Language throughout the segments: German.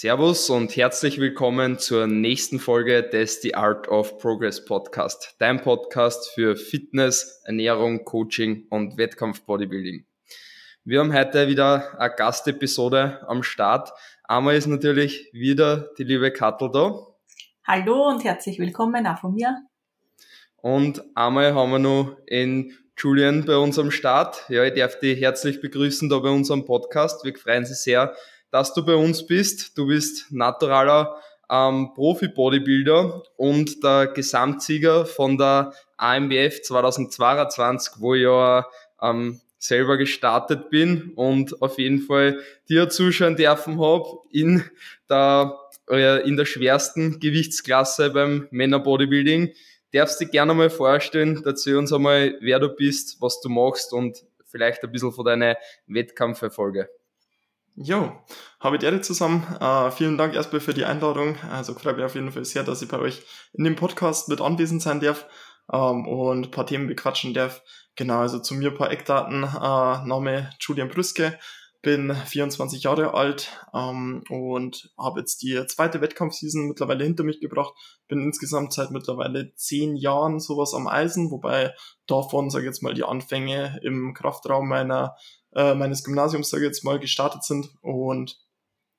Servus und herzlich willkommen zur nächsten Folge des The Art of Progress Podcast, dein Podcast für Fitness, Ernährung, Coaching und Wettkampf-Bodybuilding. Wir haben heute wieder eine Gastepisode am Start. Einmal ist natürlich wieder die liebe Kattel da. Hallo und herzlich willkommen auch von mir. Und einmal haben wir noch in Julian bei uns am Start. Ja, ich darf dich herzlich begrüßen da bei unserem Podcast. Wir freuen uns sehr, dass du bei uns bist. Du bist naturaler ähm, Profi-Bodybuilder und der Gesamtsieger von der AMBF 2022, wo ich ja ähm, selber gestartet bin und auf jeden Fall dir zuschauen dürfen habe in der, äh, in der schwersten Gewichtsklasse beim Männer-Bodybuilding. Darfst du dich gerne mal vorstellen, erzähl uns einmal, wer du bist, was du machst und vielleicht ein bisschen von deinen Wettkampferfolge. Jo, habe ich dir zusammen. Uh, vielen Dank erstmal für die Einladung. Also freut mich auf jeden Fall sehr, dass ich bei euch in dem Podcast mit anwesend sein darf ähm, und ein paar Themen bequatschen darf. Genau, also zu mir ein paar Eckdaten. Uh, Name Julian Brüske, bin 24 Jahre alt ähm, und habe jetzt die zweite Wettkampfseason mittlerweile hinter mich gebracht. Bin insgesamt seit mittlerweile zehn Jahren sowas am Eisen, wobei davon, sage ich jetzt mal, die Anfänge im Kraftraum meiner äh, meines Gymnasiums, sage ich jetzt mal, gestartet sind. Und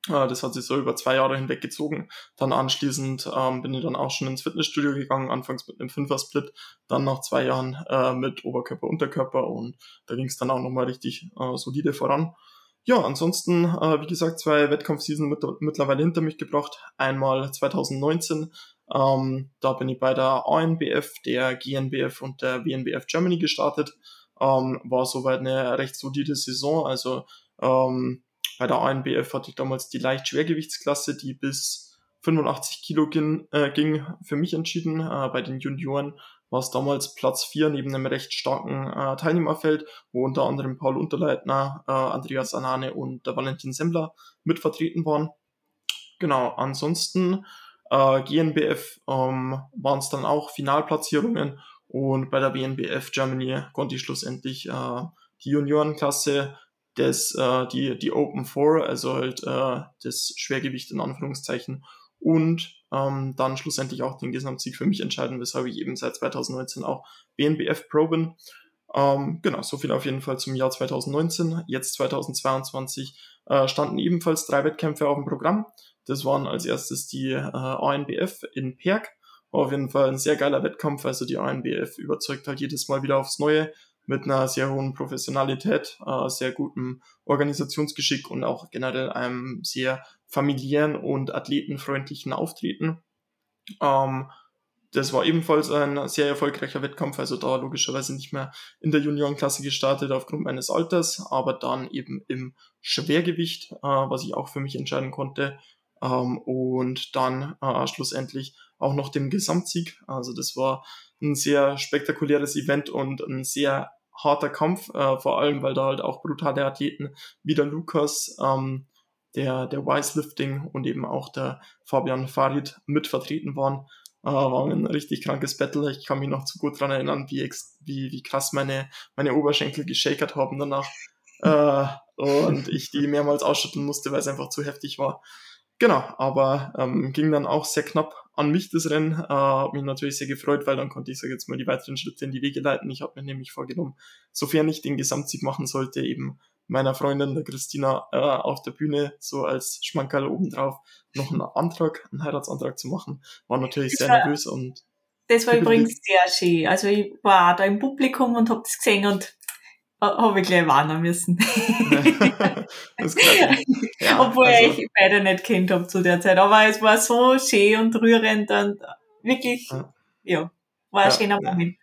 äh, das hat sich so über zwei Jahre hinweg gezogen. Dann anschließend ähm, bin ich dann auch schon ins Fitnessstudio gegangen, anfangs mit einem Fünfer-Split, dann nach zwei Jahren äh, mit Oberkörper, Unterkörper und da ging es dann auch nochmal richtig äh, solide voran. Ja, ansonsten, äh, wie gesagt, zwei Wettkampfseason mit, mittlerweile hinter mich gebracht. Einmal 2019, ähm, da bin ich bei der ANBF, der GNBF und der WNBF Germany gestartet ähm, war soweit eine recht solide Saison. Also ähm, bei der ANBF hatte ich damals die leicht Schwergewichtsklasse, die bis 85 Kilo ging, äh, ging für mich entschieden. Äh, bei den Junioren war es damals Platz 4 neben einem recht starken äh, Teilnehmerfeld, wo unter anderem Paul Unterleitner, äh, Andreas Anane und der Valentin Semmler mit vertreten waren. Genau, ansonsten äh, GNBF ähm, waren es dann auch Finalplatzierungen und bei der BNBF Germany konnte ich schlussendlich äh, die Juniorenklasse des, äh, die, die Open Four, also halt äh, das Schwergewicht in Anführungszeichen und ähm, dann schlussendlich auch den Gesamtsieg für mich entscheiden, weshalb ich eben seit 2019 auch BNBF Pro bin. Ähm, genau, so viel auf jeden Fall zum Jahr 2019. Jetzt 2022 äh, standen ebenfalls drei Wettkämpfe auf dem Programm. Das waren als erstes die äh, ANBF in Perg war auf jeden Fall ein sehr geiler Wettkampf. Also die ANBF überzeugt halt jedes Mal wieder aufs Neue mit einer sehr hohen Professionalität, äh, sehr gutem Organisationsgeschick und auch generell einem sehr familiären und athletenfreundlichen Auftreten. Ähm, das war ebenfalls ein sehr erfolgreicher Wettkampf, also da logischerweise nicht mehr in der Juniorenklasse gestartet aufgrund meines Alters, aber dann eben im Schwergewicht, äh, was ich auch für mich entscheiden konnte. Ähm, und dann äh, schlussendlich auch noch dem Gesamtsieg. Also das war ein sehr spektakuläres Event und ein sehr harter Kampf, äh, vor allem weil da halt auch brutale Athleten wie der Lukas, ähm, der, der Weislifting und eben auch der Fabian Farid mit vertreten waren. Äh, war ein richtig krankes Battle. Ich kann mich noch zu gut dran erinnern, wie, wie, wie krass meine, meine Oberschenkel geschakert haben danach. Äh, und ich die mehrmals ausschütteln musste, weil es einfach zu heftig war. Genau, aber ähm, ging dann auch sehr knapp an mich das Rennen. Äh, habe mich natürlich sehr gefreut, weil dann konnte ich, sage jetzt mal, die weiteren Schritte in die Wege leiten. Ich habe mir nämlich vorgenommen, sofern ich den Gesamtsieg machen sollte, eben meiner Freundin, der Christina, äh, auf der Bühne so als Schmankerl obendrauf noch einen Antrag, einen Heiratsantrag zu machen. War natürlich sehr nervös und. Das war übrigens sehr schön. Also ich war da im Publikum und habe das gesehen und habe ich gleich warnen müssen. das ja, Obwohl also, ich beide nicht kennt habe zu der Zeit. Aber es war so schön und rührend und wirklich, ja, ja war ein ja, schöner Moment.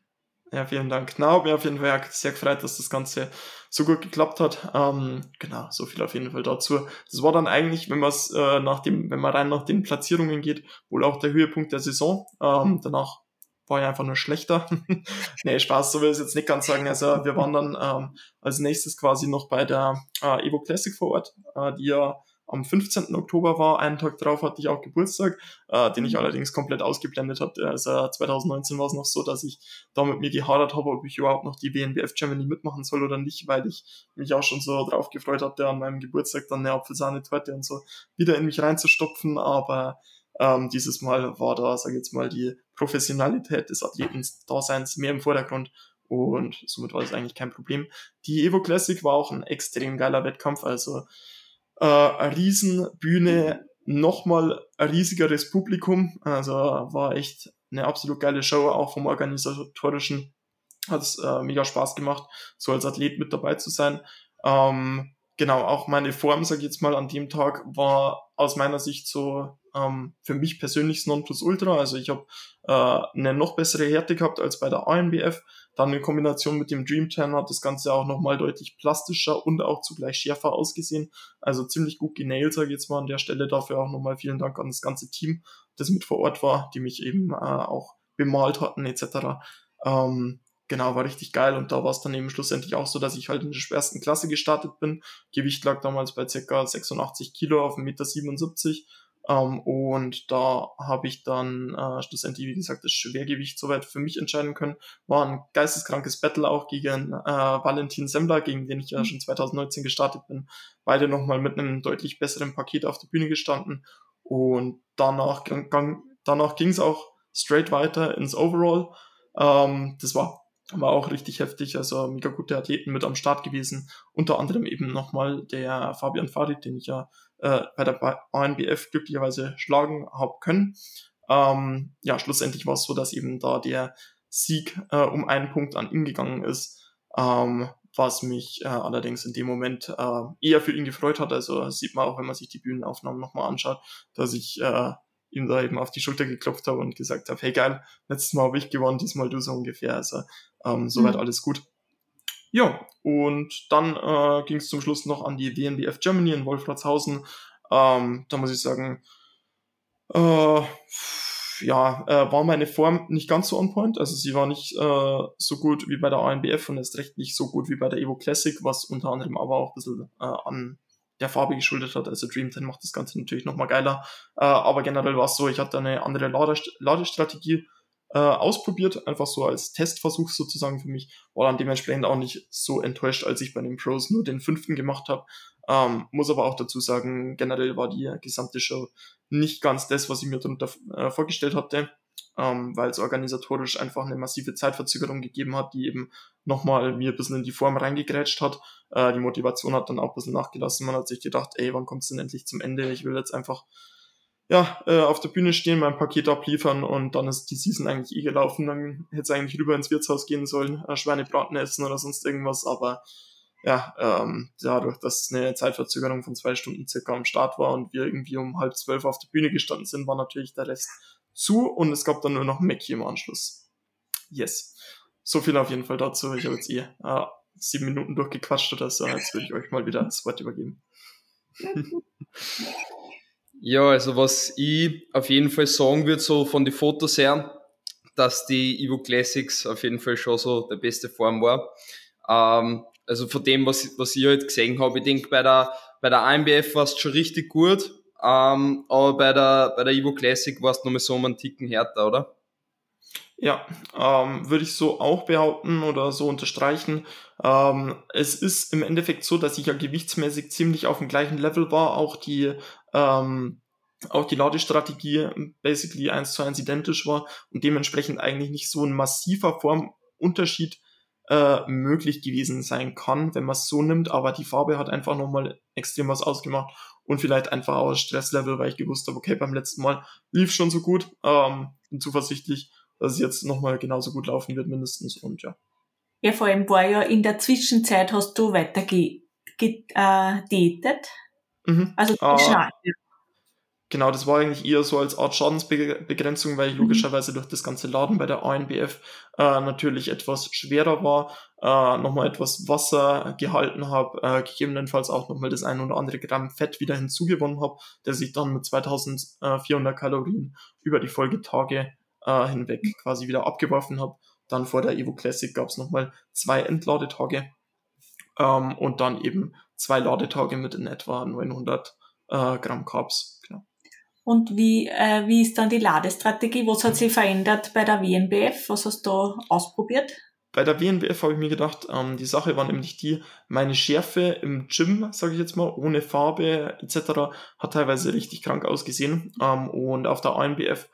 Ja, vielen Dank. Na, habe mich auf jeden Fall sehr gefreut, dass das Ganze so gut geklappt hat. Ähm, genau, so viel auf jeden Fall dazu. Das war dann eigentlich, wenn man es äh, nach dem, wenn man rein nach den Platzierungen geht, wohl auch der Höhepunkt der Saison. Ähm, danach war ja einfach nur schlechter. nee, Spaß, so will ich es jetzt nicht ganz sagen. Also wir waren dann ähm, als nächstes quasi noch bei der äh, Evo Classic vor Ort, äh, die ja am 15. Oktober war. Einen Tag drauf hatte ich auch Geburtstag, äh, den ich mhm. allerdings komplett ausgeblendet hatte. Also 2019 war es noch so, dass ich da mit mir gehadert habe, ob ich überhaupt noch die WNBF Germany mitmachen soll oder nicht, weil ich mich auch schon so drauf gefreut hatte, an meinem Geburtstag dann eine Apfelsahne-Torte und so wieder in mich reinzustopfen. Aber ähm, dieses Mal war da, sage ich jetzt mal, die Professionalität des Athletendaseins mehr im Vordergrund und somit war das eigentlich kein Problem. Die Evo Classic war auch ein extrem geiler Wettkampf, also äh, eine Riesenbühne, nochmal ein riesigeres Publikum, also war echt eine absolut geile Show, auch vom organisatorischen hat es äh, mega Spaß gemacht, so als Athlet mit dabei zu sein. Ähm, genau, auch meine Form, sag ich jetzt mal, an dem Tag war aus meiner Sicht so ähm, für mich persönlich das Nonplusultra. Also ich habe äh, eine noch bessere Härte gehabt als bei der ANBF. Dann in Kombination mit dem Dream Tan hat das Ganze auch nochmal deutlich plastischer und auch zugleich schärfer ausgesehen. Also ziemlich gut genailt, sage ich jetzt mal an der Stelle. Dafür auch nochmal vielen Dank an das ganze Team, das mit vor Ort war, die mich eben äh, auch bemalt hatten etc. Ähm, genau, war richtig geil und da war es dann eben schlussendlich auch so, dass ich halt in der schwersten Klasse gestartet bin. Gewicht lag damals bei ca. 86 Kilo auf 1,77 Meter ähm, und da habe ich dann äh, schlussendlich, wie gesagt, das Schwergewicht soweit für mich entscheiden können. War ein geisteskrankes Battle auch gegen äh, Valentin Semmler, gegen den ich ja mhm. schon 2019 gestartet bin. Beide nochmal mit einem deutlich besseren Paket auf der Bühne gestanden. Und danach, gang, danach ging es auch straight weiter ins Overall. Ähm, das war war auch richtig heftig, also mega gute Athleten mit am Start gewesen. Unter anderem eben nochmal der Fabian Farid, den ich ja äh, bei der ANBF glücklicherweise schlagen habe können. Ähm, ja, schlussendlich war es so, dass eben da der Sieg äh, um einen Punkt an ihn gegangen ist, ähm, was mich äh, allerdings in dem Moment äh, eher für ihn gefreut hat. Also sieht man auch, wenn man sich die Bühnenaufnahmen nochmal anschaut, dass ich äh, ihm da eben auf die Schulter geklopft habe und gesagt habe, hey geil, letztes Mal habe ich gewonnen, diesmal du so ungefähr. Also ähm, soweit mhm. alles gut. Ja, und dann äh, ging es zum Schluss noch an die WNBF Germany in Wolfratshausen. Ähm, da muss ich sagen, äh, ja, äh, war meine Form nicht ganz so on point. Also sie war nicht äh, so gut wie bei der ANBF und erst recht nicht so gut wie bei der Evo Classic, was unter anderem aber auch ein bisschen äh, an der Farbe geschuldet hat. Also Dream 10 macht das Ganze natürlich nochmal geiler. Äh, aber generell war es so, ich hatte eine andere Ladest Ladestrategie äh, ausprobiert, einfach so als Testversuch sozusagen für mich, war dann dementsprechend auch nicht so enttäuscht, als ich bei den Pros nur den fünften gemacht habe. Ähm, muss aber auch dazu sagen, generell war die gesamte Show nicht ganz das, was ich mir darunter äh, vorgestellt hatte, ähm, weil es organisatorisch einfach eine massive Zeitverzögerung gegeben hat, die eben nochmal mir ein bisschen in die Form reingegrätscht hat. Äh, die Motivation hat dann auch ein bisschen nachgelassen. Man hat sich gedacht, ey, wann kommt es denn endlich zum Ende? Ich will jetzt einfach ja, äh, auf der Bühne stehen, mein Paket abliefern und dann ist die Season eigentlich eh gelaufen. Dann hätte es eigentlich rüber ins Wirtshaus gehen sollen, äh, Schweinebraten essen oder sonst irgendwas, aber ja, ähm, dadurch, dass eine Zeitverzögerung von zwei Stunden circa am Start war und wir irgendwie um halb zwölf auf der Bühne gestanden sind, war natürlich der Rest zu und es gab dann nur noch Mackie im Anschluss. Yes. So viel auf jeden Fall dazu. Ich habe jetzt eh äh, sieben Minuten durchgequatscht oder so. Jetzt würde ich euch mal wieder das Wort übergeben. Ja, also was ich auf jeden Fall sagen würde, so von den Fotos her, dass die Evo Classics auf jeden Fall schon so der beste Form war. Ähm, also von dem, was, was ich halt gesehen habe, ich denke, bei der, bei der AMBF war es schon richtig gut, ähm, aber bei der, bei der Evo Classic war es nochmal so um einen Ticken härter, oder? Ja, ähm, würde ich so auch behaupten oder so unterstreichen. Ähm, es ist im Endeffekt so, dass ich ja gewichtsmäßig ziemlich auf dem gleichen Level war. Auch die, ähm, auch die Ladestrategie basically eins zu eins identisch war und dementsprechend eigentlich nicht so ein massiver Formunterschied äh, möglich gewesen sein kann, wenn man es so nimmt. Aber die Farbe hat einfach nochmal extrem was ausgemacht und vielleicht einfach auch Stresslevel, weil ich gewusst habe, okay, beim letzten Mal lief schon so gut, ähm, bin zuversichtlich dass es jetzt nochmal genauso gut laufen wird, mindestens. Und ja. Ja, vor allem war ja in der Zwischenzeit hast du weiter ge, ge äh, datet. Mhm. Also uh, Genau, das war eigentlich eher so als Art Schadensbegrenzung, weil ich mhm. logischerweise durch das ganze Laden bei der ANBF äh, natürlich etwas schwerer war, äh, nochmal etwas Wasser gehalten habe, äh, gegebenenfalls auch nochmal das ein oder andere Gramm Fett wieder hinzugewonnen habe, der sich dann mit 2400 Kalorien über die Folgetage äh, hinweg quasi wieder abgeworfen habe. Dann vor der Evo Classic gab es nochmal zwei Entladetage ähm, und dann eben zwei Ladetage mit in etwa 900 äh, Gramm Carbs. Genau. Und wie, äh, wie ist dann die Ladestrategie? Was hat sich verändert bei der WNBF? Was hast du ausprobiert? Bei der WNBF habe ich mir gedacht, ähm, die Sache war nämlich die, meine Schärfe im Gym, sage ich jetzt mal, ohne Farbe etc., hat teilweise richtig krank ausgesehen. Ähm, und auf der ANBF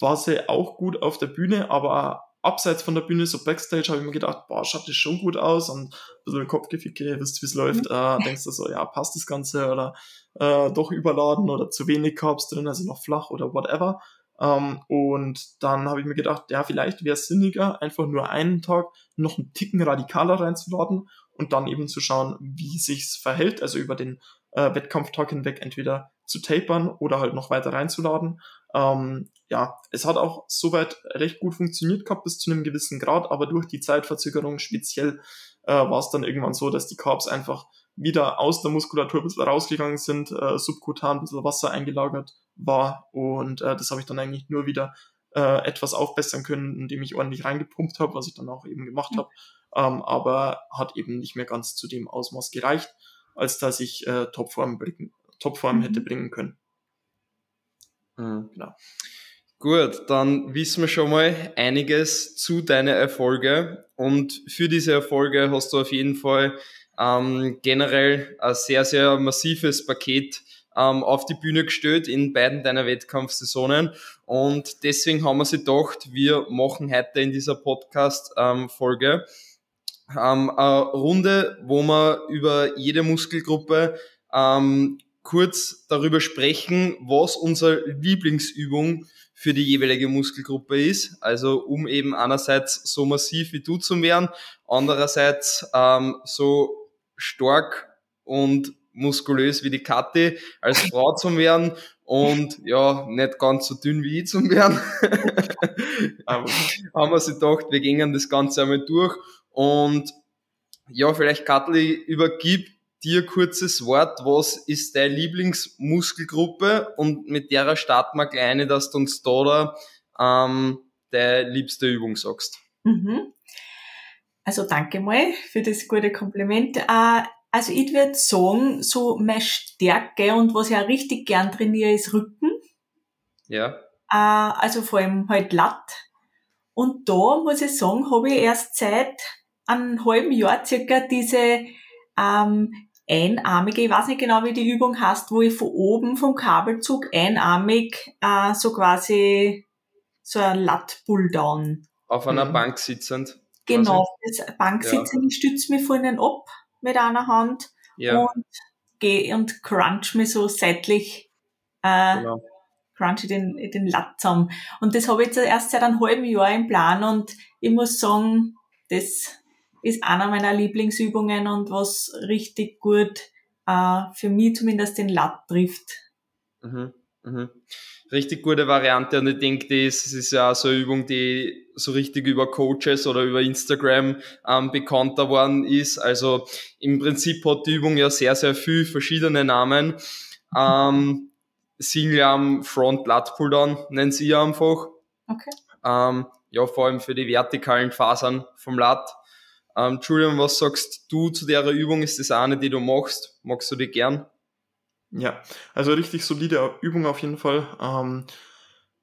war sie auch gut auf der Bühne, aber abseits von der Bühne, so Backstage, habe ich mir gedacht, boah, schaut das schon gut aus und ein bisschen Kopfgeficke, wisst wie es läuft, mhm. äh, denkst du so, ja, passt das Ganze oder äh, doch überladen oder zu wenig Carbs drin, also noch flach oder whatever. Ähm, und dann habe ich mir gedacht, ja, vielleicht wäre es sinniger, einfach nur einen Tag noch einen Ticken radikaler reinzuladen und dann eben zu schauen, wie sich's verhält, also über den äh, Wettkampftag hinweg entweder zu tapern oder halt noch weiter reinzuladen. Ähm, ja, es hat auch soweit recht gut funktioniert gehabt bis zu einem gewissen Grad, aber durch die Zeitverzögerung speziell äh, war es dann irgendwann so, dass die Carbs einfach wieder aus der Muskulatur ein bisschen rausgegangen sind, äh, subkutan ein bisschen Wasser eingelagert war und äh, das habe ich dann eigentlich nur wieder äh, etwas aufbessern können, indem ich ordentlich reingepumpt habe, was ich dann auch eben gemacht habe, ähm, aber hat eben nicht mehr ganz zu dem Ausmaß gereicht, als dass ich äh, Topform, bringen, Topform mhm. hätte bringen können. Mhm. Genau. Gut, dann wissen wir schon mal einiges zu deinen Erfolgen und für diese Erfolge hast du auf jeden Fall ähm, generell ein sehr, sehr massives Paket ähm, auf die Bühne gestellt in beiden deiner Wettkampfsaisonen. Und deswegen haben wir sie gedacht, wir machen heute in dieser Podcast-Folge ähm, eine Runde, wo wir über jede Muskelgruppe ähm, kurz darüber sprechen, was unsere Lieblingsübung für die jeweilige Muskelgruppe ist. Also um eben einerseits so massiv wie du zu werden, andererseits ähm, so stark und muskulös wie die Kathi als Frau zu werden und ja, nicht ganz so dünn wie ich zu werden. Aber haben wir sich gedacht, wir gehen das Ganze einmal durch und ja, vielleicht Katli, übergib dir kurzes Wort. Was ist deine Lieblingsmuskelgruppe? Und mit der starten wir kleine, dass du uns da, da ähm, deine liebste Übung sagst. Mhm. Also danke mal für das gute Kompliment. Äh, also ich würde sagen, so meine Stärke und was ich auch richtig gern trainiere, ist Rücken. Ja. Äh, also vor allem halt Latt. Und da muss ich sagen, habe ich erst seit einem halben Jahr circa diese ähm, einarmige, ich weiß nicht genau, wie die Übung heißt, wo ich von oben vom Kabelzug einarmig äh, so quasi so ein Latt-Pulldown. Auf einer mhm. Bank sitzend. Genau, das Banksitzen, ja. ich stütze mich vorne ab mit einer Hand ja. und gehe und crunch mich so seitlich, äh, genau. crunch den, den Latt zusammen. Und das habe ich jetzt erst seit einem halben Jahr im Plan und ich muss sagen, das ist einer meiner Lieblingsübungen und was richtig gut äh, für mich zumindest den Latt trifft. Mhm. Mhm richtig gute Variante und ich denke, das ist ja auch so eine Übung, die so richtig über Coaches oder über Instagram ähm, bekannter worden ist. Also im Prinzip hat die Übung ja sehr, sehr viel verschiedene Namen. Ähm, Single Arm Front Lat Pulldown nennen sie ja einfach. Okay. Ähm, ja, vor allem für die vertikalen Fasern vom Lat. Ähm, Julian, was sagst du zu der Übung? Ist das eine, die du machst? Magst du die gern? Ja, also richtig solide Übung auf jeden Fall. Ähm,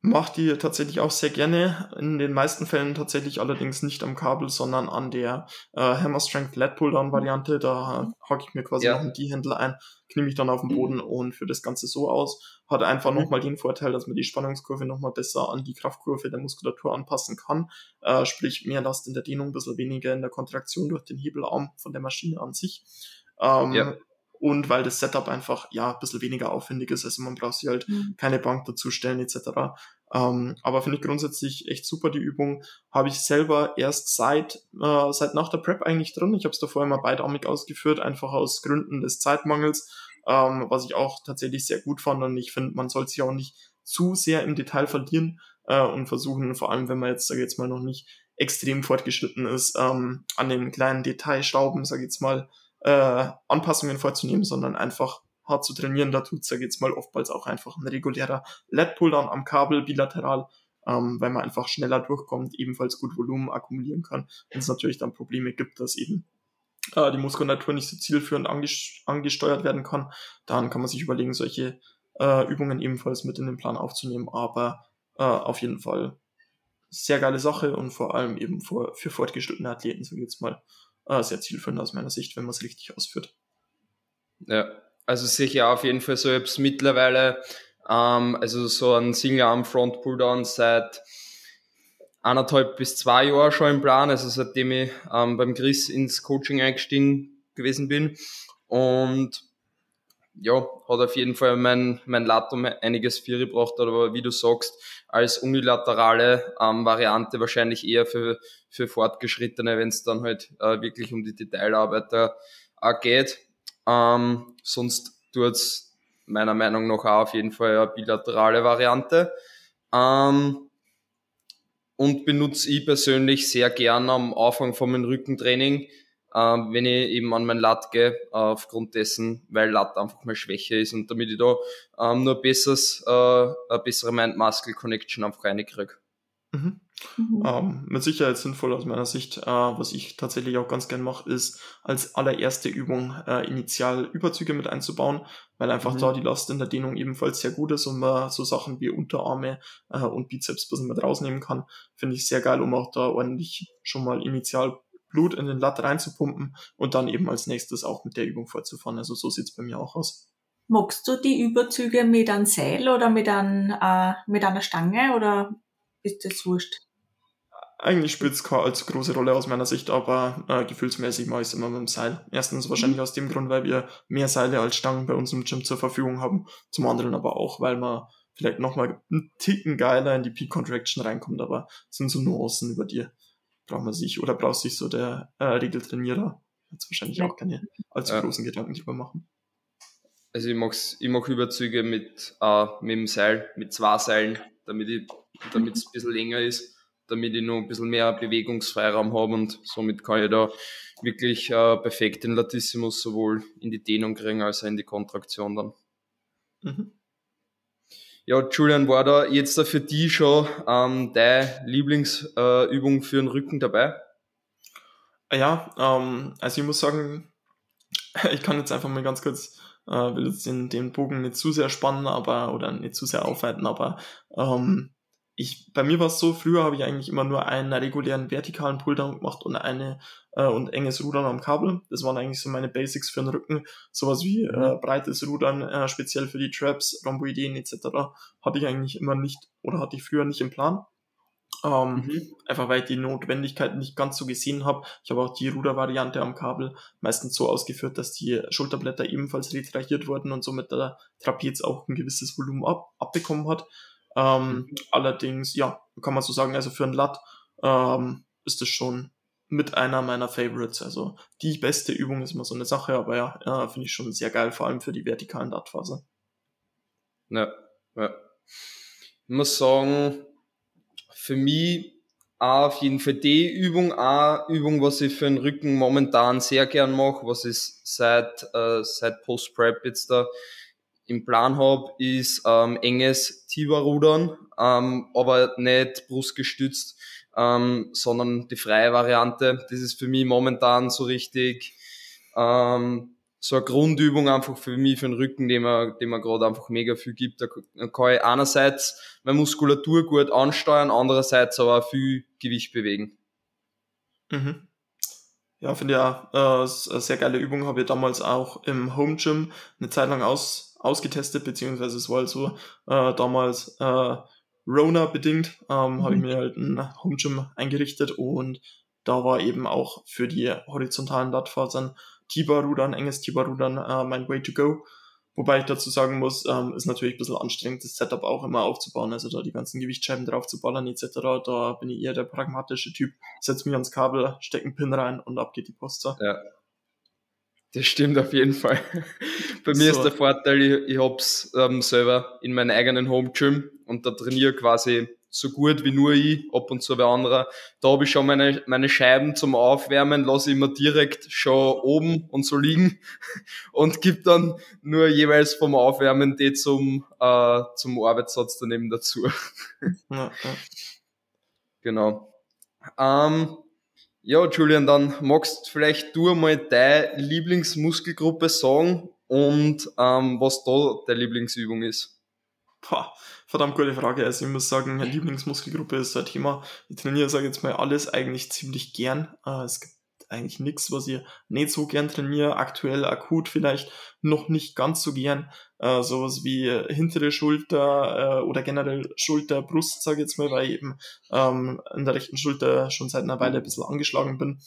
macht die tatsächlich auch sehr gerne. In den meisten Fällen tatsächlich allerdings nicht am Kabel, sondern an der äh, Hammer Strength Lat Pulldown Variante. Da hacke ich mir quasi ja. noch einen D-Händler ein, knie mich dann auf den Boden und führe das Ganze so aus. Hat einfach mhm. nochmal den Vorteil, dass man die Spannungskurve nochmal besser an die Kraftkurve der Muskulatur anpassen kann. Äh, sprich, mehr Last in der Dehnung, ein bisschen weniger in der Kontraktion durch den Hebelarm von der Maschine an sich. Ähm, ja und weil das Setup einfach ja ein bisschen weniger aufwendig ist. Also man braucht sich halt mhm. keine Bank dazustellen etc. Ähm, aber finde ich grundsätzlich echt super die Übung. Habe ich selber erst seit äh, seit nach der Prep eigentlich drin. Ich habe es davor immer beidarmig ausgeführt, einfach aus Gründen des Zeitmangels, ähm, was ich auch tatsächlich sehr gut fand. Und ich finde, man sollte sich auch nicht zu sehr im Detail verlieren äh, und versuchen, vor allem wenn man jetzt, sage ich jetzt mal, noch nicht extrem fortgeschritten ist, ähm, an den kleinen Detailstauben, sage ich jetzt mal, äh, Anpassungen vorzunehmen, sondern einfach hart zu trainieren. Da tut es ja jetzt mal oftmals auch einfach ein regulärer LED-Pulldown am Kabel bilateral, ähm, weil man einfach schneller durchkommt, ebenfalls gut Volumen akkumulieren kann. Wenn es natürlich dann Probleme gibt, dass eben äh, die Muskulatur nicht so zielführend angesteuert werden kann, dann kann man sich überlegen, solche äh, Übungen ebenfalls mit in den Plan aufzunehmen. Aber äh, auf jeden Fall sehr geile Sache und vor allem eben für, für fortgeschrittene Athleten, so jetzt mal, äh, sehr zielführend aus meiner Sicht, wenn man es richtig ausführt. Ja, also sicher auf jeden Fall es mittlerweile, ähm, also so ein Single Arm Front Pulldown seit anderthalb bis zwei Jahren schon im Plan, also seitdem ich ähm, beim Chris ins Coaching eingestiegen gewesen bin. Und ja, hat auf jeden Fall mein, mein Latum einiges viel gebracht, aber wie du sagst, als unilaterale ähm, Variante wahrscheinlich eher für, für Fortgeschrittene, wenn es dann halt äh, wirklich um die Detailarbeit äh, geht. Ähm, sonst tut's meiner Meinung nach auch auf jeden Fall eine bilaterale Variante. Ähm, und benutze ich persönlich sehr gern am Anfang von meinem Rückentraining, äh, wenn ich eben an mein Lat gehe, äh, aufgrund dessen, weil Lat einfach meine Schwäche ist und damit ich da ähm, nur besseres, äh, eine bessere Mind-Muscle-Connection einfach reinkriege. Mhm. Mhm. Ähm, mit Sicherheit sinnvoll aus meiner Sicht. Äh, was ich tatsächlich auch ganz gern mache, ist als allererste Übung äh, initial Überzüge mit einzubauen, weil einfach mhm. da die Last in der Dehnung ebenfalls sehr gut ist und man so Sachen wie Unterarme äh, und Bizeps ein bisschen mit rausnehmen kann. Finde ich sehr geil, um auch da ordentlich schon mal initial Blut in den Latt reinzupumpen und dann eben als nächstes auch mit der Übung fortzufahren. Also so sieht's bei mir auch aus. Magst du die Überzüge mit einem Seil oder mit, ein, äh, mit einer Stange oder ist das wurscht? Eigentlich spielt es keine allzu große Rolle aus meiner Sicht, aber äh, gefühlsmäßig mache ich es immer mit dem Seil. Erstens wahrscheinlich mhm. aus dem Grund, weil wir mehr Seile als Stangen bei uns im Gym zur Verfügung haben. Zum anderen aber auch, weil man vielleicht nochmal einen Ticken geiler in die Peak Contraction reinkommt, aber es sind so Nuancen über die braucht man sich oder braucht sich so der äh, Regeltrainierer jetzt wahrscheinlich auch keine allzu ja. großen Gedanken drüber machen. Also ich mag's, ich mag Überzüge mit, äh, mit dem Seil, mit zwei Seilen, damit es ein bisschen länger ist damit ich noch ein bisschen mehr Bewegungsfreiraum habe und somit kann ich da wirklich äh, perfekt den Latissimus sowohl in die Dehnung kriegen als auch in die Kontraktion dann. Mhm. Ja, Julian, war da jetzt da für dich schon ähm, deine Lieblingsübung äh, für den Rücken dabei? Ja, ähm, also ich muss sagen, ich kann jetzt einfach mal ganz kurz, äh, will jetzt den, den Bogen nicht zu sehr spannen, aber oder nicht zu sehr aufweiten, aber ähm, ich, bei mir war es so, früher habe ich eigentlich immer nur einen regulären vertikalen Pulldown gemacht und eine äh, und enges Rudern am Kabel. Das waren eigentlich so meine Basics für den Rücken. Sowas wie äh, breites Rudern, äh, speziell für die Traps, Rhomboideen etc. hatte ich eigentlich immer nicht oder hatte ich früher nicht im Plan. Ähm, mhm. Einfach weil ich die Notwendigkeit nicht ganz so gesehen habe. Ich habe auch die Rudervariante am Kabel meistens so ausgeführt, dass die Schulterblätter ebenfalls retrahiert wurden und somit der Trapez auch ein gewisses Volumen ab, abbekommen hat. Ähm, mhm. Allerdings, ja, kann man so sagen, also für ein Lat ähm, ist das schon mit einer meiner Favorites. Also die beste Übung ist immer so eine Sache, aber ja, ja finde ich schon sehr geil, vor allem für die vertikalen Lat-Phase. Ja, ja. Ich muss sagen, für mich auch auf jeden Fall die Übung, auch Übung, was ich für den Rücken momentan sehr gern mache, was ich seit, äh, seit Post-Prep jetzt da im Plan habe, ist ähm, enges Tiber-Rudern, ähm, aber nicht brustgestützt, ähm, sondern die freie Variante. Das ist für mich momentan so richtig ähm, so eine Grundübung einfach für mich, für den Rücken, die mir, die mir gerade einfach mega viel gibt. Da kann ich einerseits meine Muskulatur gut ansteuern, andererseits aber auch viel Gewicht bewegen. Mhm. Ja, finde ja, äh, eine sehr geile Übung, habe ich damals auch im Home Gym eine Zeit lang aus, ausgetestet, beziehungsweise es war halt so, äh, damals äh, Rona bedingt, ähm, mhm. habe ich mir halt ein Home Gym eingerichtet und da war eben auch für die horizontalen Lattfasern Tiba-Rudern, enges Tiba-Rudern äh, mein Way to go. Wobei ich dazu sagen muss, ähm, ist natürlich ein bisschen anstrengend, das Setup auch immer aufzubauen, also da die ganzen Gewichtsscheiben drauf zu ballern etc. Da bin ich eher der pragmatische Typ. Setz mich ans Kabel, steck einen Pin rein und ab geht die Poster. Ja. Das stimmt auf jeden Fall. Bei mir so. ist der Vorteil, ich, ich hab's ähm, selber in meinem eigenen Home Gym und da trainiere quasi so gut wie nur ich, ab und zu wer anderer. Da habe ich schon meine, meine Scheiben zum Aufwärmen, lasse ich immer direkt schon oben und so liegen und gib dann nur jeweils vom Aufwärmen die zum, äh, zum Arbeitssatz daneben dazu. Ja, ja. Genau. Ähm, Ja, Julian, dann magst vielleicht du mal deine Lieblingsmuskelgruppe sagen und ähm, was da deine Lieblingsübung ist. Boah, verdammt gute Frage. Also ich muss sagen, Lieblingsmuskelgruppe ist ein Thema. Ich trainiere, sage jetzt mal, alles eigentlich ziemlich gern. Äh, es gibt eigentlich nichts, was ich nicht so gern trainiere. Aktuell akut vielleicht noch nicht ganz so gern. Äh, sowas wie hintere Schulter äh, oder generell Schulter, Brust, sage ich jetzt mal, weil ich eben ähm, in der rechten Schulter schon seit einer Weile ein bisschen angeschlagen bin.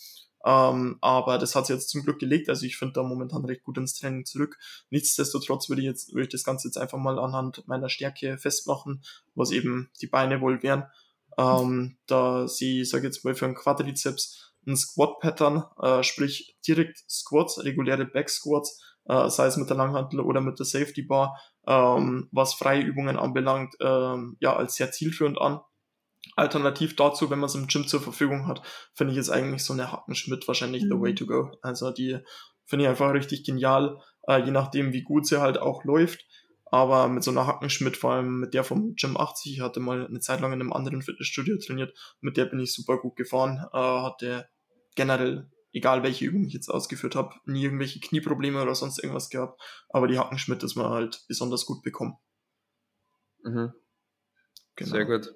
Ähm, aber das hat sich jetzt zum Glück gelegt. Also ich finde da momentan recht gut ins Training zurück. Nichtsdestotrotz würde ich jetzt, würde ich das Ganze jetzt einfach mal anhand meiner Stärke festmachen, was eben die Beine wohl wären. Ähm, da sie, sage jetzt mal, für einen Quadrizeps ein Squat-Pattern, äh, sprich direkt Squats, reguläre Back-Squats, äh, sei es mit der Langhantel oder mit der Safety Bar, ähm, was freie Übungen anbelangt, ähm, ja, als sehr zielführend an. Alternativ dazu, wenn man es im Gym zur Verfügung hat, finde ich jetzt eigentlich so eine Hackenschmidt wahrscheinlich mhm. the way mhm. to go. Also die finde ich einfach richtig genial, äh, je nachdem, wie gut sie halt auch läuft. Aber mit so einer Hackenschmidt, vor allem mit der vom Gym 80, ich hatte mal eine Zeit lang in einem anderen Fitnessstudio trainiert, mit der bin ich super gut gefahren, äh, hatte generell, egal welche Übung ich jetzt ausgeführt habe, nie irgendwelche Knieprobleme oder sonst irgendwas gehabt. Aber die Hackenschmidt ist man halt besonders gut bekommen. Mhm. Genau. Sehr gut.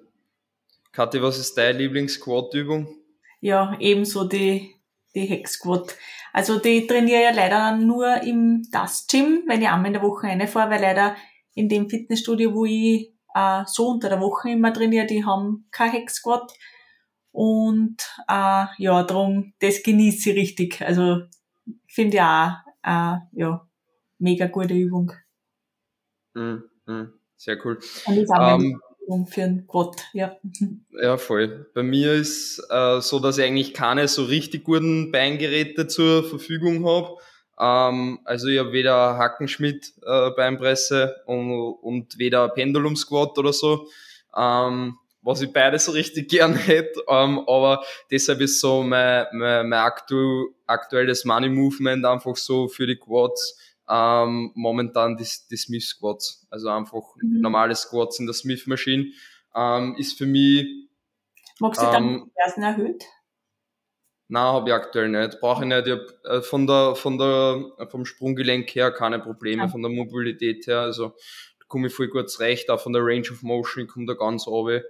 Kathi, was ist deine Lieblings-Squat-Übung? Ja, ebenso die, die Hex-Squat. Also die trainiere ja leider nur im Das Gym, wenn ich einmal in der Woche reinfahre, weil leider in dem Fitnessstudio, wo ich äh, so unter der Woche immer trainiere, die haben kein Hex-Squat. Und äh, ja, darum, das genieße ich richtig. Also finde ich auch äh, ja, mega gute Übung. Mm, mm, sehr cool. Und ist auch ähm, Übung für einen Quad, ja. Ja, voll. Bei mir ist äh, so, dass ich eigentlich keine so richtig guten Beingeräte zur Verfügung habe. Ähm, also ich habe weder Hackenschmidt äh, Beinpresse und, und weder Pendulum Squat oder so. Ähm, was ich beide so richtig gern hätte, ähm, aber deshalb ist so mein, mein, mein aktu aktuelles Money Movement einfach so für die Quads ähm, momentan die, die Smith Squats, also einfach mhm. normale Squats in der Smith Maschine, ähm, ist für mich. Magst du ähm, dann erhöht? Nein, habe ich aktuell nicht. Brauche ich nicht. Ich hab äh, von der, von der, vom Sprunggelenk her keine Probleme, ja. von der Mobilität her. Also da komme ich voll gut zurecht, auch von der Range of Motion, ich komme da ganz runter.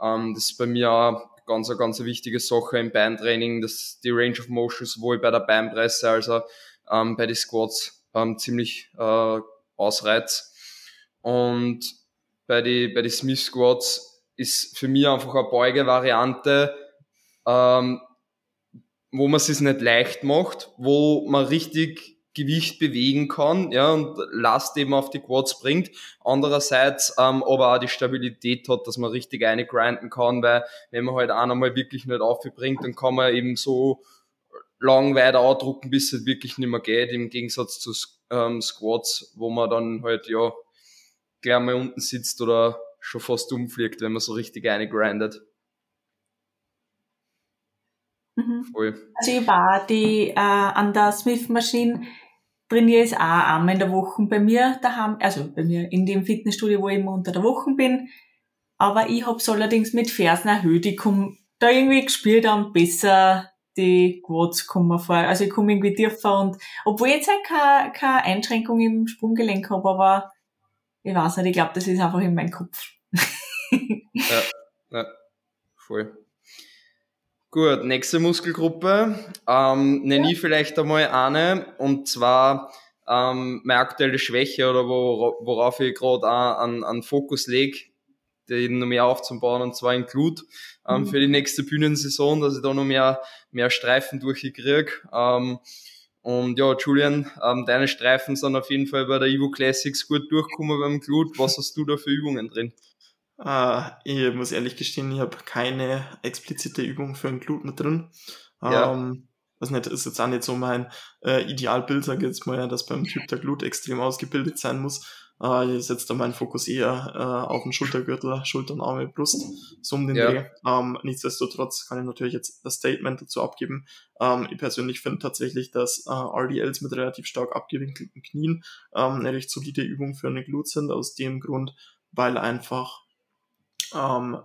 Ähm, das ist bei mir auch ganz, eine ganz wichtige Sache im Beintraining, dass die Range of Motion sowohl bei der Beinpresse als auch ähm, bei den Squats ähm, ziemlich äh, ausreizt. Und bei die, bei die Smith Squats ist für mich einfach eine Beugevariante, ähm, wo man es nicht leicht macht, wo man richtig Gewicht bewegen kann, ja, und Last eben auf die Quads bringt. Andererseits ähm, aber auch die Stabilität hat, dass man richtig grinden kann, weil wenn man halt auch nochmal wirklich nicht aufbringt, dann kann man eben so lang weiter andrucken, bis es wirklich nicht mehr geht, im Gegensatz zu ähm, Squats, wo man dann halt ja gleich mal unten sitzt oder schon fast umfliegt, wenn man so richtig grindet. Mhm. Voll. Also ich war die äh, an der Smith-Maschine trainiere ich auch einmal in der Woche bei mir daheim, also bei mir in dem Fitnessstudio, wo ich immer unter der Woche bin. Aber ich hab's allerdings mit Fersen erhöht. Ich komm da irgendwie gespielt und besser die Quads kommen vor. Also ich komme irgendwie tiefer und obwohl ich jetzt halt keine, keine Einschränkung im Sprunggelenk habe, aber ich weiß nicht, ich glaube, das ist einfach in meinem Kopf. ja, ja, voll. Gut, nächste Muskelgruppe. Ähm, nenne ich vielleicht einmal eine, und zwar ähm, meine aktuelle Schwäche oder wo, worauf ich gerade an, an Fokus lege, den noch mehr aufzubauen, und zwar in Glut ähm, mhm. für die nächste Bühnensaison, dass ich da noch mehr, mehr Streifen durchkriege. Ähm, und ja, Julian, ähm, deine Streifen sind auf jeden Fall bei der Evo Classics gut durchgekommen beim Glut. Was hast du da für Übungen drin? Uh, ich muss ehrlich gestehen, ich habe keine explizite Übung für ein Glut mit drin. Ja. Ähm, was nicht, ist jetzt auch nicht so mein äh, Idealbild, sage ich jetzt mal, dass beim Typ der Glut extrem ausgebildet sein muss. Äh, ich setze da meinen Fokus eher äh, auf den Schultergürtel, Schultern, Arme, Brust, so um den ja. Dreh. Ähm, nichtsdestotrotz kann ich natürlich jetzt das Statement dazu abgeben. Ähm, ich persönlich finde tatsächlich, dass äh, RDLs mit relativ stark abgewinkelten Knien ähm, eine recht solide Übung für eine Glut sind, aus dem Grund, weil einfach ähm,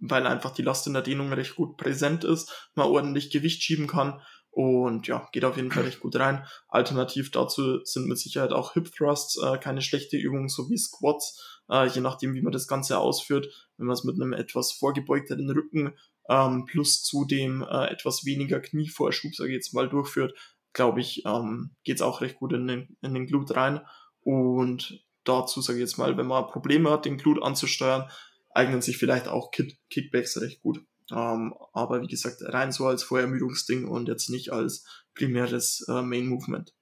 weil einfach die Last in der Dehnung recht gut präsent ist, man ordentlich Gewicht schieben kann und ja, geht auf jeden Fall recht gut rein. Alternativ dazu sind mit Sicherheit auch Hip Thrusts äh, keine schlechte Übung, sowie Squats, äh, je nachdem, wie man das Ganze ausführt. Wenn man es mit einem etwas vorgebeugteren Rücken ähm, plus zudem äh, etwas weniger Knievorschub, sage ich jetzt mal, durchführt, glaube ich, ähm, geht auch recht gut in den, in den Glut rein. Und dazu sage ich jetzt mal, wenn man Probleme hat, den Glut anzusteuern, eignen sich vielleicht auch Kick Kickbacks recht gut. Ähm, aber wie gesagt, rein so als Vorermüdungsding und jetzt nicht als primäres äh, Main Movement.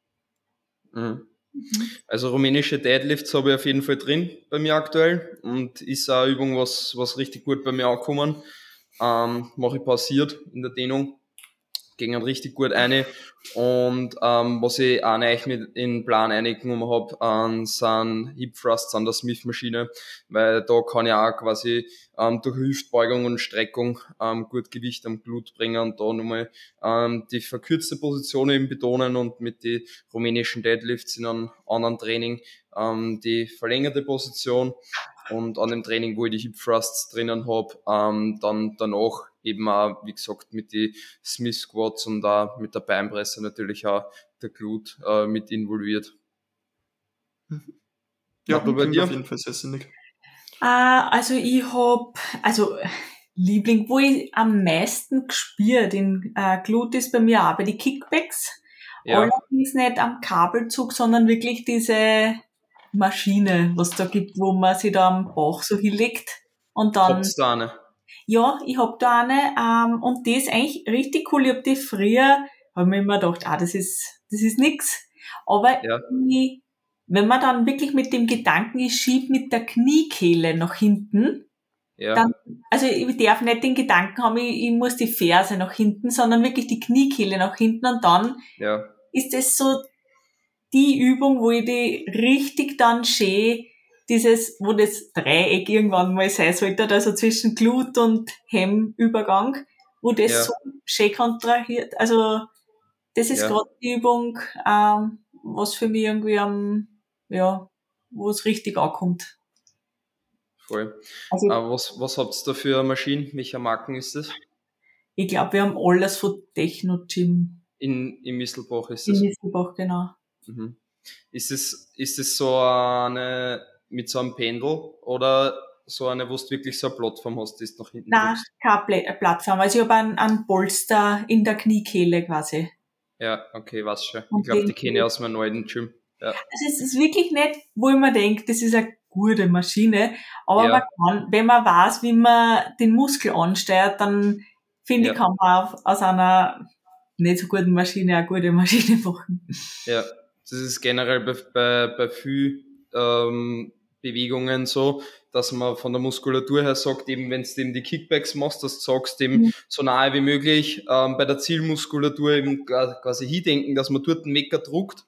Mhm. Also rumänische Deadlifts habe ich auf jeden Fall drin bei mir aktuell und ist eine Übung, was, was richtig gut bei mir ankommen. Ähm, Mache ich pausiert in der Dehnung gingen richtig gut eine. Und ähm, was ich auch eigentlich mit in Plan eingenommen habe, ähm, sind Hip Thrusts an der Smith-Maschine, weil da kann ich auch quasi ähm, durch Hüftbeugung und Streckung ähm, gut Gewicht am Blut bringen und da nochmal ähm, die verkürzte Position eben betonen und mit den rumänischen Deadlifts in einem anderen Training ähm, die verlängerte Position und an dem Training, wo ich die Hip Thrusts drinnen habe, ähm, dann danach eben auch, wie gesagt, mit die Smith Squats und da mit der Beinpresse natürlich auch der Glut äh, mit involviert. Mhm. Ja, ja bei dir? auf jeden Fall sehr sinnig. Äh, also ich habe, also Liebling, wo ich am meisten gespürt in äh, Glut ist bei mir auch bei die Kickbacks. Ja. Allerdings nicht am Kabelzug, sondern wirklich diese Maschine, was da gibt, wo man sich da am Bauch so hinlegt und dann. Eine? Ja, ich hab da eine ähm, und die ist eigentlich richtig cool. Ich hab die früher, hab mir immer gedacht, ah, das ist, das ist nix. Aber ja. ich, wenn man dann wirklich mit dem Gedanken, ich schieb mit der Kniekehle nach hinten, ja. dann, also ich darf nicht den Gedanken haben, ich, ich muss die Ferse nach hinten, sondern wirklich die Kniekehle nach hinten und dann ja. ist es so die Übung, wo ich die richtig dann schön dieses, wo das Dreieck irgendwann mal sein sollte, also zwischen Glut und Hemmübergang, wo das ja. so schön kontrahiert. Also das ist ja. gerade die Übung, ähm, was für mich irgendwie am, ja, wo es richtig ankommt. Voll. Also, äh, was, was habt ihr da für Maschinen? Welcher Marken ist das? Ich glaube, wir haben alles von Techno Gym. In, in Misselbach ist das? In Misselbach, genau. Mhm. Ist es, ist es so eine, mit so einem Pendel oder so eine, wo du wirklich so eine Plattform hast, die du nach hinten Nein, keine Plattform. Also ich habe einen, einen Polster in der Kniekehle quasi. Ja, okay, was schon. Und ich glaube, die kenne ich aus meinem alten Gym. Ja. Also es ist wirklich nicht, wo ich mir denke, das ist eine gute Maschine, aber ja. man kann, wenn man weiß, wie man den Muskel ansteuert, dann finde ja. ich, kann man aus einer nicht so guten Maschine eine gute Maschine machen. Ja, das ist generell bei, bei, bei viel ähm, Bewegungen so, dass man von der Muskulatur her sagt, eben wenn du eben die Kickbacks machst, dass du sagst, eben mhm. so nahe wie möglich ähm, bei der Zielmuskulatur eben quasi hindenken, dass man dort einen Mecker druckt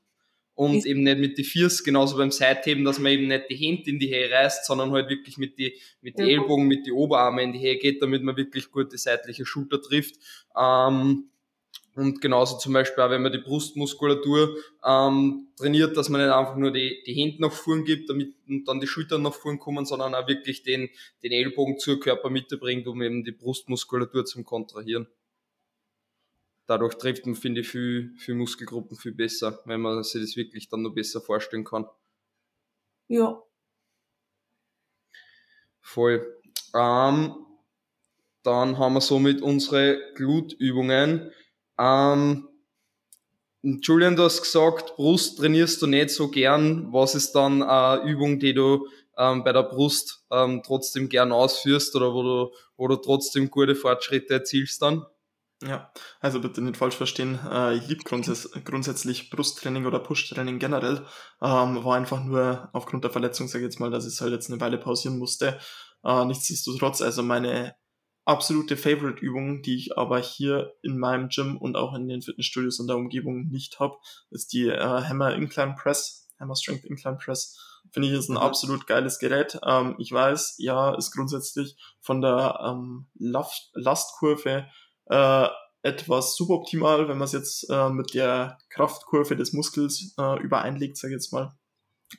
und eben nicht mit die Füße, genauso beim Seitheben, dass man eben nicht die Hände in die Höhe reißt, sondern halt wirklich mit die, mit die Ellbogen, mit die Oberarme in die Höhe geht, damit man wirklich gut die seitliche Schulter trifft. Ähm, und genauso zum Beispiel auch, wenn man die Brustmuskulatur ähm, trainiert, dass man nicht einfach nur die, die Hände nach vorn gibt, damit dann die Schultern nach vorn kommen, sondern auch wirklich den, den Ellbogen zur Körpermitte bringt, um eben die Brustmuskulatur zum Kontrahieren. Dadurch trifft man, finde ich, viel, viel Muskelgruppen viel besser, wenn man sich das wirklich dann noch besser vorstellen kann. Ja. Voll. Ähm, dann haben wir somit unsere Glutübungen. Ähm, Julian, du hast gesagt, Brust trainierst du nicht so gern. Was ist dann eine Übung, die du ähm, bei der Brust ähm, trotzdem gern ausführst oder wo du, wo du trotzdem gute Fortschritte erzielst dann? Ja, also bitte nicht falsch verstehen. Äh, ich liebe grundsätz grundsätzlich Brusttraining oder Pushtraining generell. Ähm, war einfach nur aufgrund der Verletzung, sage ich jetzt mal, dass ich halt jetzt eine Weile pausieren musste. Äh, nichtsdestotrotz, also meine absolute Favorite-Übung, die ich aber hier in meinem Gym und auch in den Fitnessstudios und der Umgebung nicht habe, ist die äh, Hammer Incline Press, Hammer Strength Incline Press. Finde ich ist ein mhm. absolut geiles Gerät. Ähm, ich weiß, ja, ist grundsätzlich von der ähm, Lastkurve äh, etwas suboptimal, wenn man es jetzt äh, mit der Kraftkurve des Muskels äh, übereinlegt, sage ich jetzt mal.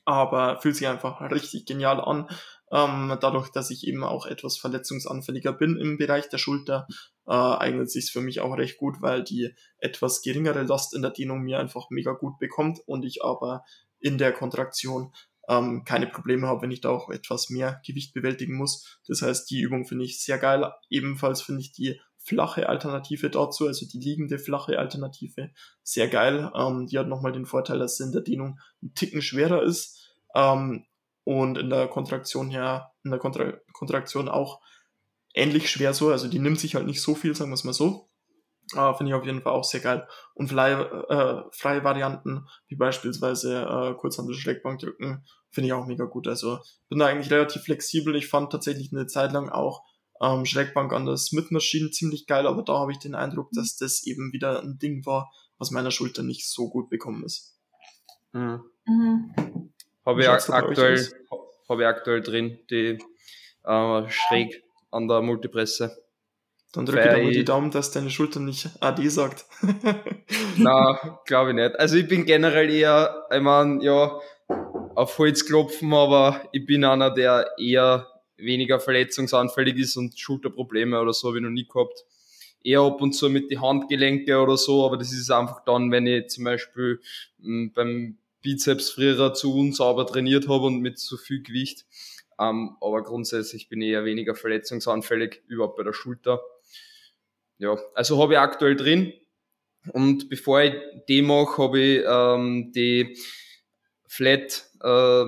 Aber fühlt sich einfach richtig genial an. Ähm, dadurch, dass ich eben auch etwas verletzungsanfälliger bin im Bereich der Schulter, äh, eignet sich für mich auch recht gut, weil die etwas geringere Last in der Dehnung mir einfach mega gut bekommt und ich aber in der Kontraktion ähm, keine Probleme habe, wenn ich da auch etwas mehr Gewicht bewältigen muss. Das heißt, die Übung finde ich sehr geil. Ebenfalls finde ich die flache Alternative dazu, also die liegende flache Alternative, sehr geil. Ähm, die hat nochmal den Vorteil, dass sie in der Dehnung ein Ticken schwerer ist ähm, und in der Kontraktion her, in der Kontra Kontraktion auch ähnlich schwer so. Also die nimmt sich halt nicht so viel, sagen wir es mal so. Äh, Finde ich auf jeden Fall auch sehr geil. Und freie, äh, freie Varianten, wie beispielsweise äh, Kurzhandel Schrägbankdrücken, finde ich auch mega gut. Also bin da eigentlich relativ flexibel. Ich fand tatsächlich eine Zeit lang auch ähm, Schrägbank an der Smith Machine ziemlich geil, aber da habe ich den Eindruck, dass das eben wieder ein Ding war, was meiner Schulter nicht so gut bekommen ist. Mhm. Mhm. Habe ich, aktuell, hab ich aktuell drin, die äh, schräg an der Multipresse. Dann drücke ich mal die Daumen, dass deine Schulter nicht AD sagt. Na, glaube ich nicht. Also ich bin generell eher, ich meine, ja, auf Holz klopfen, aber ich bin einer, der eher weniger verletzungsanfällig ist und Schulterprobleme oder so habe ich noch nie gehabt. Eher ab und zu mit die Handgelenke oder so, aber das ist einfach dann, wenn ich zum Beispiel hm, beim Bizeps früher zu unsauber trainiert habe und mit zu viel Gewicht. Ähm, aber grundsätzlich bin ich eher weniger verletzungsanfällig, überhaupt bei der Schulter. Ja, also habe ich aktuell drin. Und bevor ich die mache, habe ich ähm, die Flat äh,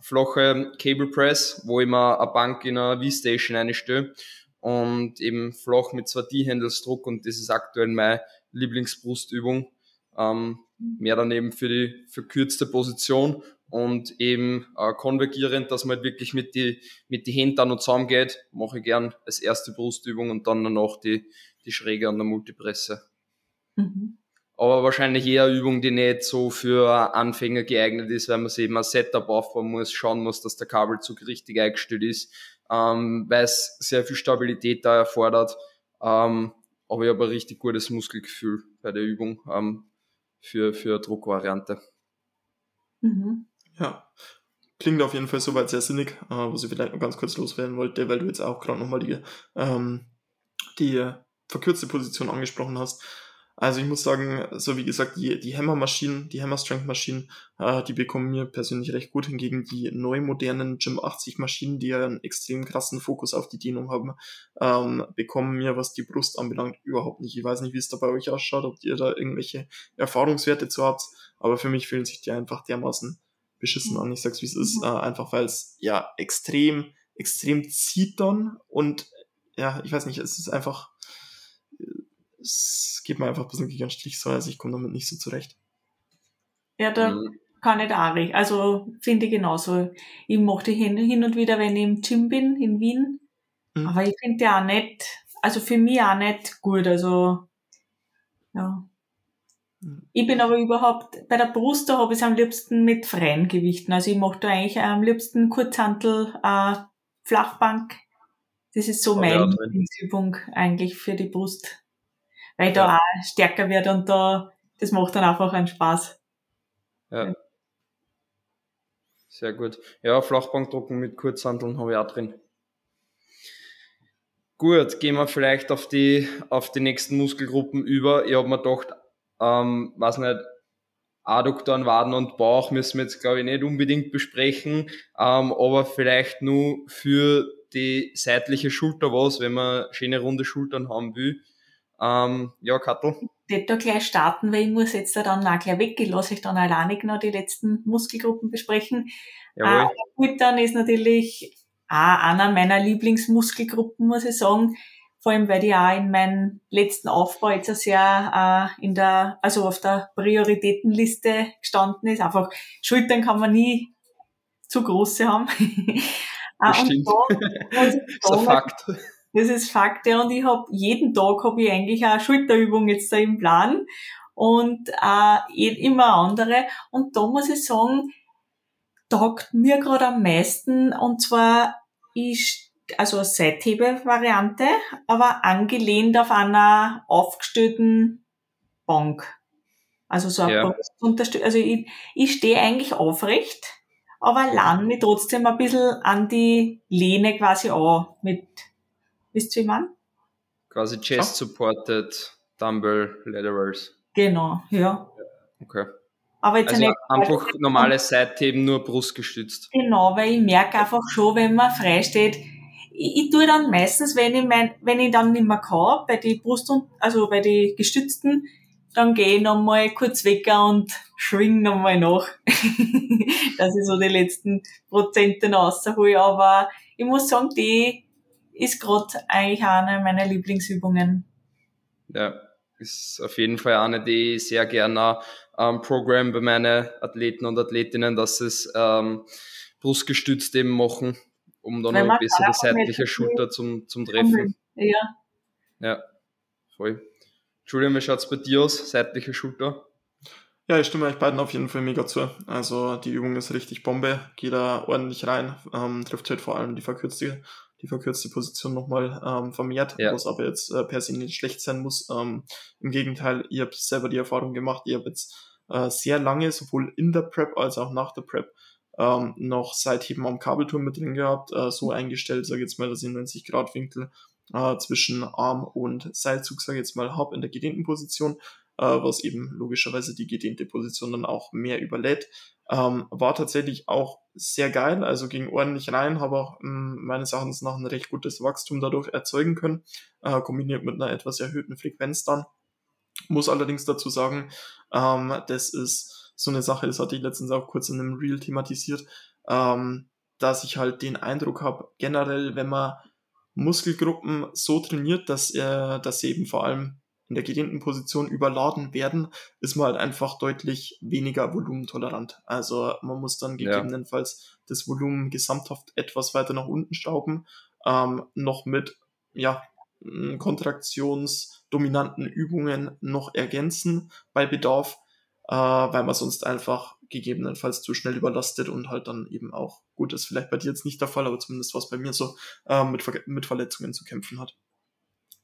flache Cable Press, wo ich mir eine Bank in einer V-Station einstelle und eben flach mit zwei D-Handles druck und das ist aktuell meine Lieblingsbrustübung. Ähm, mehr daneben für die verkürzte Position und eben äh, konvergierend, dass man halt wirklich mit die, mit die Händen dann noch zusammengeht, mache ich gern als erste Brustübung und dann danach die, die Schräge an der Multipresse. Mhm aber wahrscheinlich eher eine Übung, die nicht so für Anfänger geeignet ist, weil man sich eben ein Setup aufbauen muss, schauen muss, dass der Kabelzug richtig eingestellt ist, ähm, weil es sehr viel Stabilität da erfordert. Ähm, aber ich habe ein richtig gutes Muskelgefühl bei der Übung ähm, für, für Druckvariante. Mhm. Ja, klingt auf jeden Fall soweit sehr sinnig, äh, was ich vielleicht noch ganz kurz loswerden wollte, weil du jetzt auch gerade nochmal die, ähm, die verkürzte Position angesprochen hast. Also ich muss sagen, so wie gesagt, die, die Hammer-Maschinen, die Hammer-Strength-Maschinen, äh, die bekommen mir persönlich recht gut. Hingegen die neu modernen Gym 80-Maschinen, die ja einen extrem krassen Fokus auf die Dehnung haben, ähm, bekommen mir, was die Brust anbelangt, überhaupt nicht. Ich weiß nicht, wie es da bei euch ausschaut, ob ihr da irgendwelche Erfahrungswerte zu habt, aber für mich fühlen sich die einfach dermaßen beschissen an. Ich sag's wie es ist, äh, einfach weil es ja extrem, extrem zieht dann und ja, ich weiß nicht, es ist einfach es geht mir einfach ein bisschen gegen den Strich so, also ich komme damit nicht so zurecht. Ja, da mhm. kann ich auch Also finde ich genauso. Ich mache die hin, hin und wieder, wenn ich im Gym bin, in Wien. Mhm. Aber ich finde die auch nicht, also für mich auch nicht gut. Also, ja. Mhm. Ich bin aber überhaupt, bei der Brust, da habe ich es am liebsten mit freien Gewichten. Also ich mache da eigentlich am liebsten Kurzhantel, äh, Flachbank. Das ist so meine Übung eigentlich für die Brust weil ich da auch stärker werde und da, das macht dann einfach einen Spaß. Ja. Sehr gut. Ja, Flachbankdrucken mit Kurzhandeln habe ich auch drin. Gut, gehen wir vielleicht auf die, auf die nächsten Muskelgruppen über. Ich habe mir gedacht, ähm, weiß nicht, Adduktoren, Waden und Bauch müssen wir jetzt, glaube ich, nicht unbedingt besprechen, ähm, aber vielleicht nur für die seitliche Schulter was, wenn man schöne runde Schultern haben will. Ähm, ja, Kattel. Ich da gleich starten, weil ich muss jetzt da dann auch gleich weggehen, lasse ich dann alleinig noch die letzten Muskelgruppen besprechen. Jawohl. Äh, dann ist natürlich auch einer meiner Lieblingsmuskelgruppen, muss ich sagen. Vor allem, weil die auch in meinem letzten Aufbau jetzt sehr äh, in der, also auf der Prioritätenliste gestanden ist. Einfach Schultern kann man nie zu große haben. Äh, stimmt. Da, das ist ein Fakt. Das ist Fakt, ja. Und ich habe jeden Tag habe ich eigentlich eine Schulterübung jetzt da im Plan und äh, immer andere. Und da muss ich sagen, taugt mir gerade am meisten und zwar ist also Seithebe-Variante, aber angelehnt auf einer aufgestellten Bank. Also so ein ja. Also ich, ich stehe eigentlich aufrecht aber lerne mich trotzdem ein bisschen an die Lehne quasi an mit, wisst ihr, wie man? Quasi Chest-supported Dumbbell Laterals. Genau, ja. Okay. Aber jetzt Also nicht, einfach normales Seitheben, nur brustgestützt. Genau, weil ich merke einfach schon, wenn man frei steht, ich, ich tue dann meistens, wenn ich mein, wenn ich dann nicht mehr kann, bei die Brust und, also bei die gestützten, dann gehe ich nochmal kurz weg und schwing nochmal nach, dass ich so die letzten Prozente noch raushole. Aber ich muss sagen, die ist gerade eigentlich eine meiner Lieblingsübungen. Ja, ist auf jeden Fall eine, die ich sehr gerne ähm, Programm bei meinen Athleten und Athletinnen, dass sie es ähm, brustgestützt eben machen, um dann noch auch nicht seitliche Schulter zum, zum Treffen. Ja. Ja, voll. Julian, wie schaut's bei dir aus? Seitliche Schulter? Ja, ich stimme euch beiden auf jeden Fall mega zu. Also die Übung ist richtig Bombe, geht da ordentlich rein, ähm, trifft halt vor allem die verkürzte, die verkürzte Position nochmal ähm, vermehrt, Ja. was aber jetzt äh, per se nicht schlecht sein muss. Ähm, Im Gegenteil, ihr habt selber die Erfahrung gemacht, ihr habt jetzt äh, sehr lange, sowohl in der Prep als auch nach der Prep, ähm, noch Seitheben am Kabelturm mit drin gehabt, äh, so eingestellt, sage ich jetzt mal, dass ich 90 Grad Winkel äh, zwischen Arm und Seilzug, sage ich jetzt mal, hab in der gedehnten Position, äh, was eben logischerweise die gedehnte Position dann auch mehr überlädt. Ähm, war tatsächlich auch sehr geil, also ging ordentlich rein, habe auch mh, meines Erachtens nach ein recht gutes Wachstum dadurch erzeugen können, äh, kombiniert mit einer etwas erhöhten Frequenz dann. Muss allerdings dazu sagen, ähm, das ist so eine Sache, das hatte ich letztens auch kurz in einem Reel thematisiert, ähm, dass ich halt den Eindruck habe, generell, wenn man Muskelgruppen so trainiert, dass, äh, dass sie eben vor allem in der gedehnten Position überladen werden, ist man halt einfach deutlich weniger volumentolerant. Also man muss dann Ja. gegebenenfalls das Volumen gesamthaft etwas weiter nach unten schrauben, ähm, noch mit ja, kontraktionsdominanten Übungen noch ergänzen bei Bedarf, äh, weil man sonst einfach gegebenenfalls zu schnell überlastet und halt dann eben auch, gut, ist vielleicht bei dir jetzt nicht der Fall, aber zumindest was bei mir so, äh, mit, Ver mit Verletzungen zu kämpfen hat.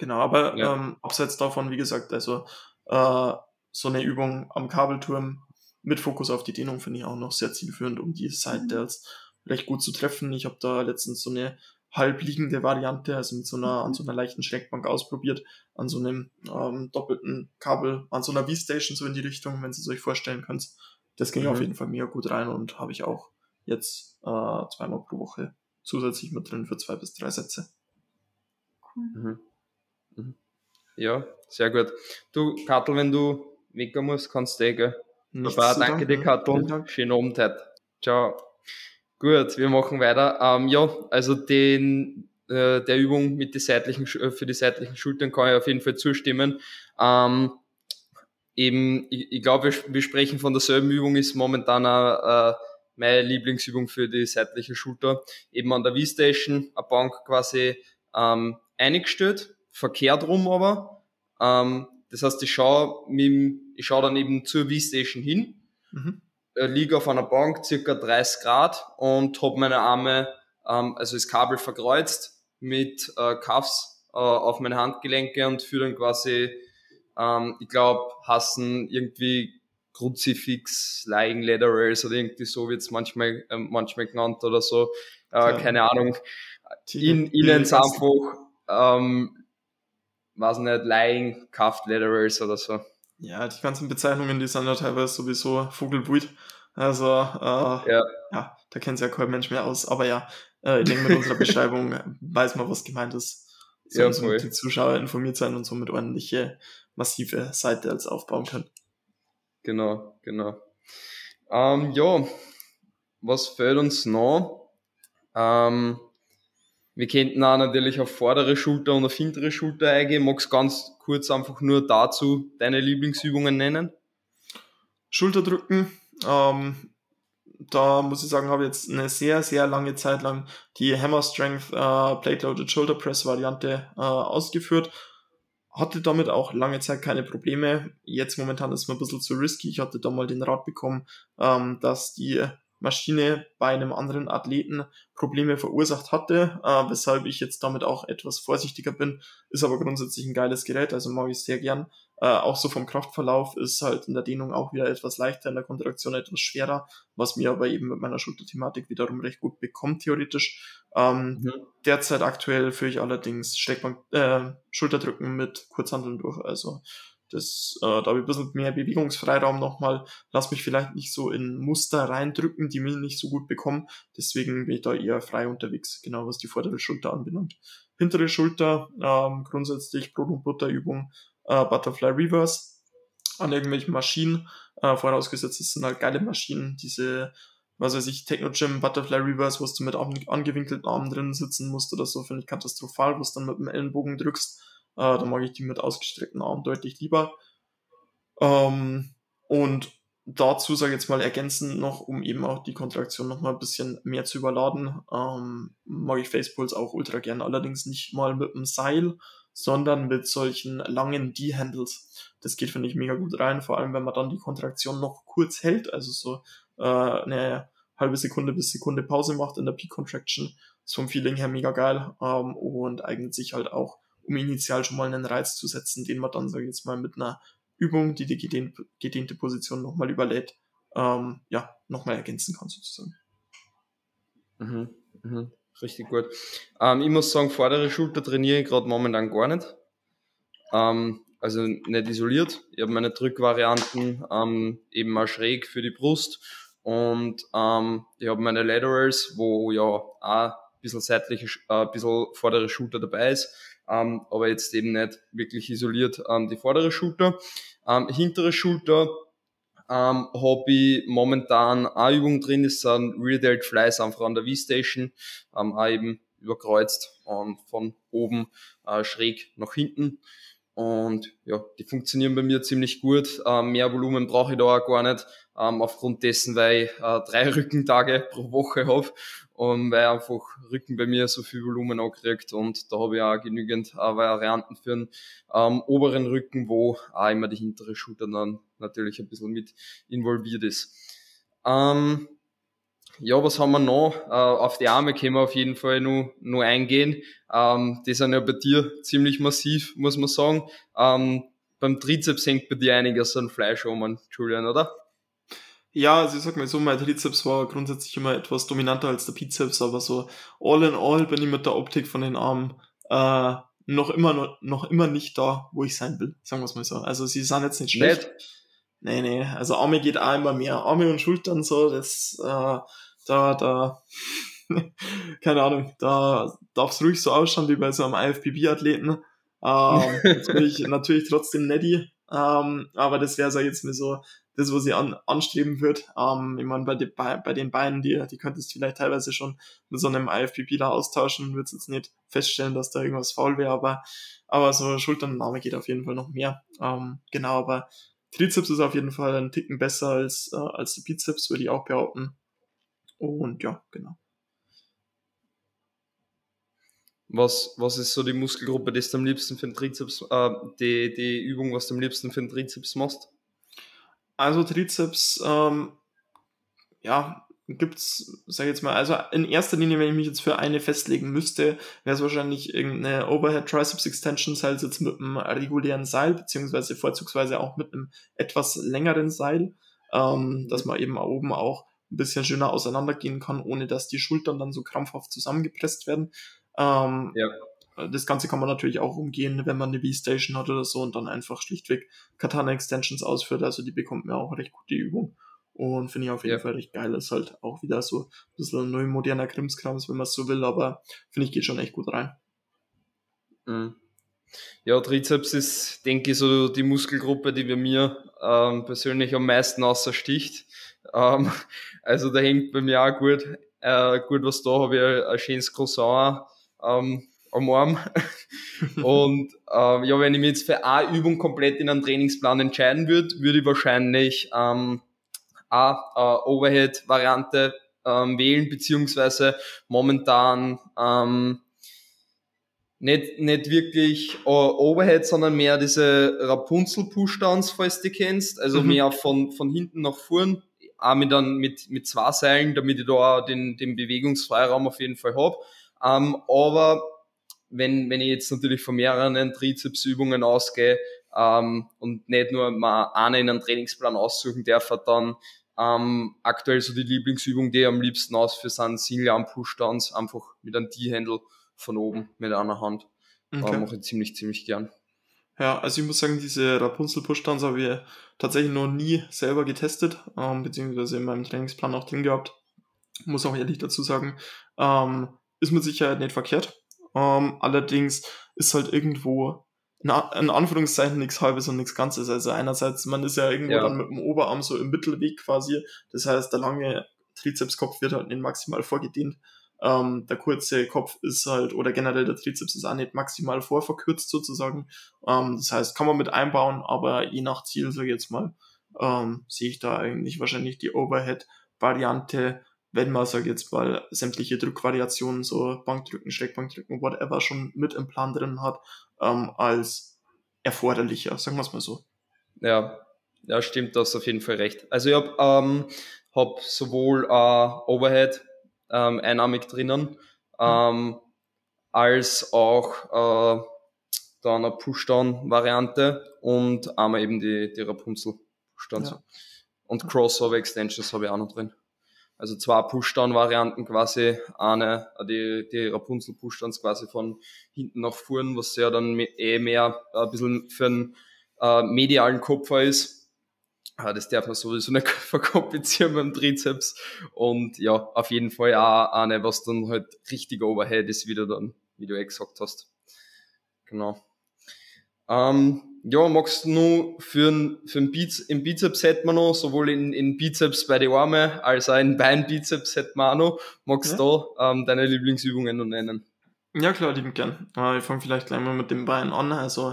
Genau, aber Ja. ähm, abseits davon, wie gesagt, also äh, so eine Übung am Kabelturm mit Fokus auf die Dehnung finde ich auch noch sehr zielführend, um die Side Delts recht gut zu treffen. Ich habe da letztens so eine halbliegende Variante, also mit so einer, an so einer leichten Schrägbank ausprobiert, an so einem ähm, doppelten Kabel, an so einer V-Station, so in die Richtung, wenn Sie es euch vorstellen könnt. Das ging Mhm. auf jeden Fall mega gut rein und habe ich auch jetzt äh, zweimal pro Woche zusätzlich mit drin für zwei bis drei Sätze. Mhm. Mhm. Ja, sehr gut. Du, Kattel, wenn du weg musst, kannst du eh, gell? Zu danke dir. Kattel. Schönen Abend heute. Ciao. Gut, wir machen weiter. Ähm, ja, also den, äh, der Übung mit die seitlichen, äh, für die seitlichen Schultern kann ich auf jeden Fall zustimmen. Ähm, eben, ich, ich glaube, wir, wir sprechen von derselben Übung, ist momentan auch, äh, meine Lieblingsübung für die seitliche Schulter. Eben an der V-Station, eine Bank quasi ähm, eingestellt, verkehrt rum aber. Ähm, das heißt, ich schaue ich schaue dann eben zur V-Station hin, Mhm. äh, liege auf einer Bank, circa 30 Grad und habe meine Arme, ähm, also das Kabel verkreuzt mit äh, Cuffs äh, auf meine Handgelenke und führe dann quasi, ähm, ich glaube, hassen irgendwie Kruzifix, Lying Laterals oder irgendwie so wird's manchmal, ähm, manchmal genannt oder so. Äh, Ja. Keine Ahnung. In, Tiger- einfach, ähm, weiß nicht, Lying Cuffed Laterals oder so. Ja, die ganzen Bezeichnungen, die sind ja teilweise sowieso Vogelbuit. Also, äh, Ja. ja, da kennt sich ja kein Mensch mehr aus. Aber ja, äh, ich denke, mit unserer Beschreibung weiß man, was gemeint ist. So Ja, voll. die Zuschauer informiert sein und somit ordentliche, massive Seite als aufbauen können. Genau, genau. Ähm, ja, was fehlt uns noch? Ähm, wir könnten auch natürlich auf vordere Schulter und auf hintere Schulter eingehen. Magst ganz kurz einfach nur dazu deine Lieblingsübungen nennen? Schulterdrücken, ähm, da muss ich sagen, habe ich jetzt eine sehr, sehr lange Zeit lang die Hammer Strength äh, Plate Loaded Shoulder Press Variante äh, ausgeführt. Hatte damit auch lange Zeit keine Probleme. Jetzt momentan ist es mir ein bisschen zu risky. Ich hatte da mal den Rat bekommen, ähm, dass die Maschine bei einem anderen Athleten Probleme verursacht hatte, äh, weshalb ich jetzt damit auch etwas vorsichtiger bin. Ist aber grundsätzlich ein geiles Gerät, also mag ich sehr gern. Äh, auch so vom Kraftverlauf ist halt in der Dehnung auch wieder etwas leichter, in der Kontraktion etwas schwerer, was mir aber eben mit meiner Schulterthematik wiederum recht gut bekommt, theoretisch. Ähm, mhm. Derzeit aktuell führe ich allerdings Steckbank, äh, Schulterdrücken mit Kurzhandeln durch, also das, äh, da habe ich ein bisschen mehr Bewegungsfreiraum nochmal. Lass mich vielleicht nicht so in Muster reindrücken, die mir nicht so gut bekommen. Deswegen bin ich da eher frei unterwegs, genau was die vordere Schulter anbelangt. Hintere Schulter, ähm, grundsätzlich Brot- und Butterübung, äh, Butterfly Reverse an irgendwelchen Maschinen. Äh, vorausgesetzt, es sind halt geile Maschinen, diese was weiß ich, Techno Gym, Butterfly Reverse, wo du mit angewinkelten Armen drin sitzen musst oder so, finde ich katastrophal, wo du dann mit dem Ellenbogen drückst. Äh, da mag ich die mit ausgestreckten Armen deutlich lieber. Ähm, und dazu, sage ich jetzt mal, ergänzend noch, um eben auch die Kontraktion noch mal ein bisschen mehr zu überladen, ähm, mag ich Facepulse auch ultra gern, allerdings nicht mal mit einem Seil, sondern mit solchen langen D-Handles. Das geht, finde ich, mega gut rein, vor allem wenn man dann die Kontraktion noch kurz hält, also so äh, eine halbe Sekunde bis Sekunde Pause macht in der Peak Contraction. Ist vom Feeling her mega geil ähm, und eignet sich halt auch um initial schon mal einen Reiz zu setzen, den man dann, sage ich jetzt mal, mit einer Übung, die die gedehnte, Position nochmal überlädt, ähm, ja, nochmal ergänzen kann sozusagen. Mhm, mhm, richtig gut. Ähm, ich muss sagen, vordere Schulter trainiere ich gerade momentan gar nicht. Ähm, also nicht isoliert. Ich habe meine Drückvarianten ähm, eben auch schräg für die Brust und ähm, ich habe meine Laterals, wo ja auch ein bisschen seitliche, äh, ein bisschen vordere Schulter dabei ist ähm, aber jetzt eben nicht wirklich isoliert ähm, die vordere Schulter. Ähm, hintere Schulter ähm, habe ich momentan eine Übung drin, das sind Rear Delt Flies einfach an der V-Station, ähm, auch eben überkreuzt ähm, von oben äh, schräg nach hinten. Und ja, die funktionieren bei mir ziemlich gut. Ähm, mehr Volumen brauche ich da auch gar nicht, ähm, aufgrund dessen, weil ich äh, drei Rückentage pro Woche habe und weil einfach Rücken bei mir so viel Volumen ankriegt und da habe ich auch genügend äh, Varianten für den ähm, oberen Rücken, wo auch immer die hintere Schulter dann natürlich ein bisschen mit involviert ist. Ähm, ja, was haben wir noch? Äh, auf die Arme können wir auf jeden Fall nur, nur eingehen. Ähm, die sind ja bei dir ziemlich massiv, muss man sagen. Ähm, beim Trizeps hängt bei dir einiges an Fleisch um, Julian, oder? Ja, also ich sag mal so, mein Trizeps war grundsätzlich immer etwas dominanter als der Bizeps, aber so all in all bin ich mit der Optik von den Armen äh, noch immer noch immer nicht da, wo ich sein will, sagen wir es mal so. Also sie sind jetzt nicht schlecht. Nicht? Nee, nee, also Arme geht auch immer mehr. Arme und Schultern so, das, äh, da, da, keine Ahnung, da darf es ruhig so ausschauen wie bei so einem IFBB-Athleten. Ähm, jetzt bin ich natürlich trotzdem netty, ähm, aber das wäre so jetzt mir so das, was ich an, anstreben wird. Ähm, ich meine, bei, die, bei, den Beinen, die, die könntest du vielleicht teilweise schon mit so einem IFBB da austauschen, würdest jetzt nicht feststellen, dass da irgendwas faul wäre, aber, aber so Schultern und Arme geht auf jeden Fall noch mehr. Ähm, genau, aber Trizeps ist auf jeden Fall ein Ticken besser als, äh, als der Bizeps, würde ich auch behaupten. Und ja, genau. Was, was ist so die Muskelgruppe, die du am liebsten für den Trizeps, äh, die, die Übung, was du am liebsten für den Trizeps machst? Also Trizeps, ähm, ja, gibt's, sag ich jetzt mal, also in erster Linie, wenn ich mich jetzt für eine festlegen müsste, wäre es wahrscheinlich irgendeine Overhead Triceps Extension, sei es jetzt mit einem regulären Seil, beziehungsweise vorzugsweise auch mit einem etwas längeren Seil, ähm, dass man eben oben auch ein bisschen schöner auseinandergehen kann, ohne dass die Schultern dann so krampfhaft zusammengepresst werden. Ähm, ja. Das Ganze kann man natürlich auch umgehen, wenn man eine V-Station hat oder so und dann einfach schlichtweg Katana-Extensions ausführt. Also die bekommt mir auch recht gut die Übung. Und finde ich auf jeden ja. Fall recht geil. Ist halt auch wieder so ein bisschen neu moderner Krimskrams, wenn man es so will, aber finde ich geht schon echt gut rein. Mhm. Ja, Trizeps ist, denke ich, so die Muskelgruppe, die bei mir ähm, persönlich am meisten außersticht. Ähm, also da hängt bei mir auch gut, äh, gut was da, habe ich ein schönes Croissant ähm, am Arm. und ähm, ja, wenn ich mich jetzt für eine Übung komplett in einem Trainingsplan entscheiden würde, würde ich wahrscheinlich ähm, eine äh, Overhead-Variante ähm, wählen, beziehungsweise momentan ähm, nicht, nicht wirklich uh, Overhead, sondern mehr diese Rapunzel-Pushdowns, falls du die kennst. Also mhm. mehr von, von hinten nach vorn, auch mit, dann, mit, mit zwei Seilen, damit ich da den, den Bewegungsfreiraum auf jeden Fall habe. Ähm, aber wenn, wenn ich jetzt natürlich von mehreren Trizepsübungen ausgehe ähm, und nicht nur mal eine in einem Trainingsplan aussuchen darf, dann ähm, aktuell so die Lieblingsübung, die ich am liebsten ausführe, sind Single Arm Pushdowns, einfach mit einem D-Handle von oben mit einer Hand. Okay. Äh, mache ich ziemlich, ziemlich gern. Ja, also ich muss sagen, diese Rapunzel Pushdowns habe ich tatsächlich noch nie selber getestet, ähm, beziehungsweise in meinem Trainingsplan auch drin gehabt. Muss auch ehrlich dazu sagen, ähm, ist mit Sicherheit nicht verkehrt. Ähm, allerdings ist halt irgendwo in, in Anführungszeichen nichts halbes und nichts Ganzes. Also einerseits, man ist ja irgendwo ja. dann mit dem Oberarm so im Mittelweg quasi. Das heißt, der lange Trizepskopf wird halt nicht maximal vorgedehnt. Ähm, der kurze Kopf ist halt, oder generell der Trizeps ist auch nicht maximal vorverkürzt sozusagen. Ähm, das heißt, kann man mit einbauen, aber je nach Ziel, ich jetzt mal, ähm, sehe ich da eigentlich wahrscheinlich die Overhead-Variante wenn man, sag ich jetzt mal, sämtliche Drückvariationen, so Bankdrücken, Streckbankdrücken, whatever, schon mit im Plan drin hat, ähm, als erforderlicher, sagen wir es mal so. Ja, ja, stimmt, das auf jeden Fall recht. Also ich habe ähm, hab sowohl äh, Overhead ähm, einarmig drinnen, ähm, als auch äh, dann eine Pushdown-Variante und einmal eben die, die Rapunzel-Pushdown. Ja. Und Crossover-Extensions habe ich auch noch drin. Also zwei Pushdown-Varianten quasi, eine, die, die Rapunzel Pushdowns quasi von hinten nach vorn, was ja dann eh mehr ein bisschen für einen äh, medialen Kopfer ist. Ja, das darf man sowieso nicht verkomplizieren beim Trizeps. Und ja, auf jeden Fall auch eine, was dann halt richtig Overhead ist, wieder dann, wie du eh gesagt hast. Genau. Ähm, ja, magst du nur für, ein, für ein Biz, im Bizeps hätten wir noch, sowohl in, in Bizeps bei den Armen als auch in Beinbizeps hätten wir auch noch. Magst ja. du da ähm, deine Lieblingsübungen noch nennen? Ja, klar, lieben gern. Äh, ich fange vielleicht gleich mal mit dem Bein an. Also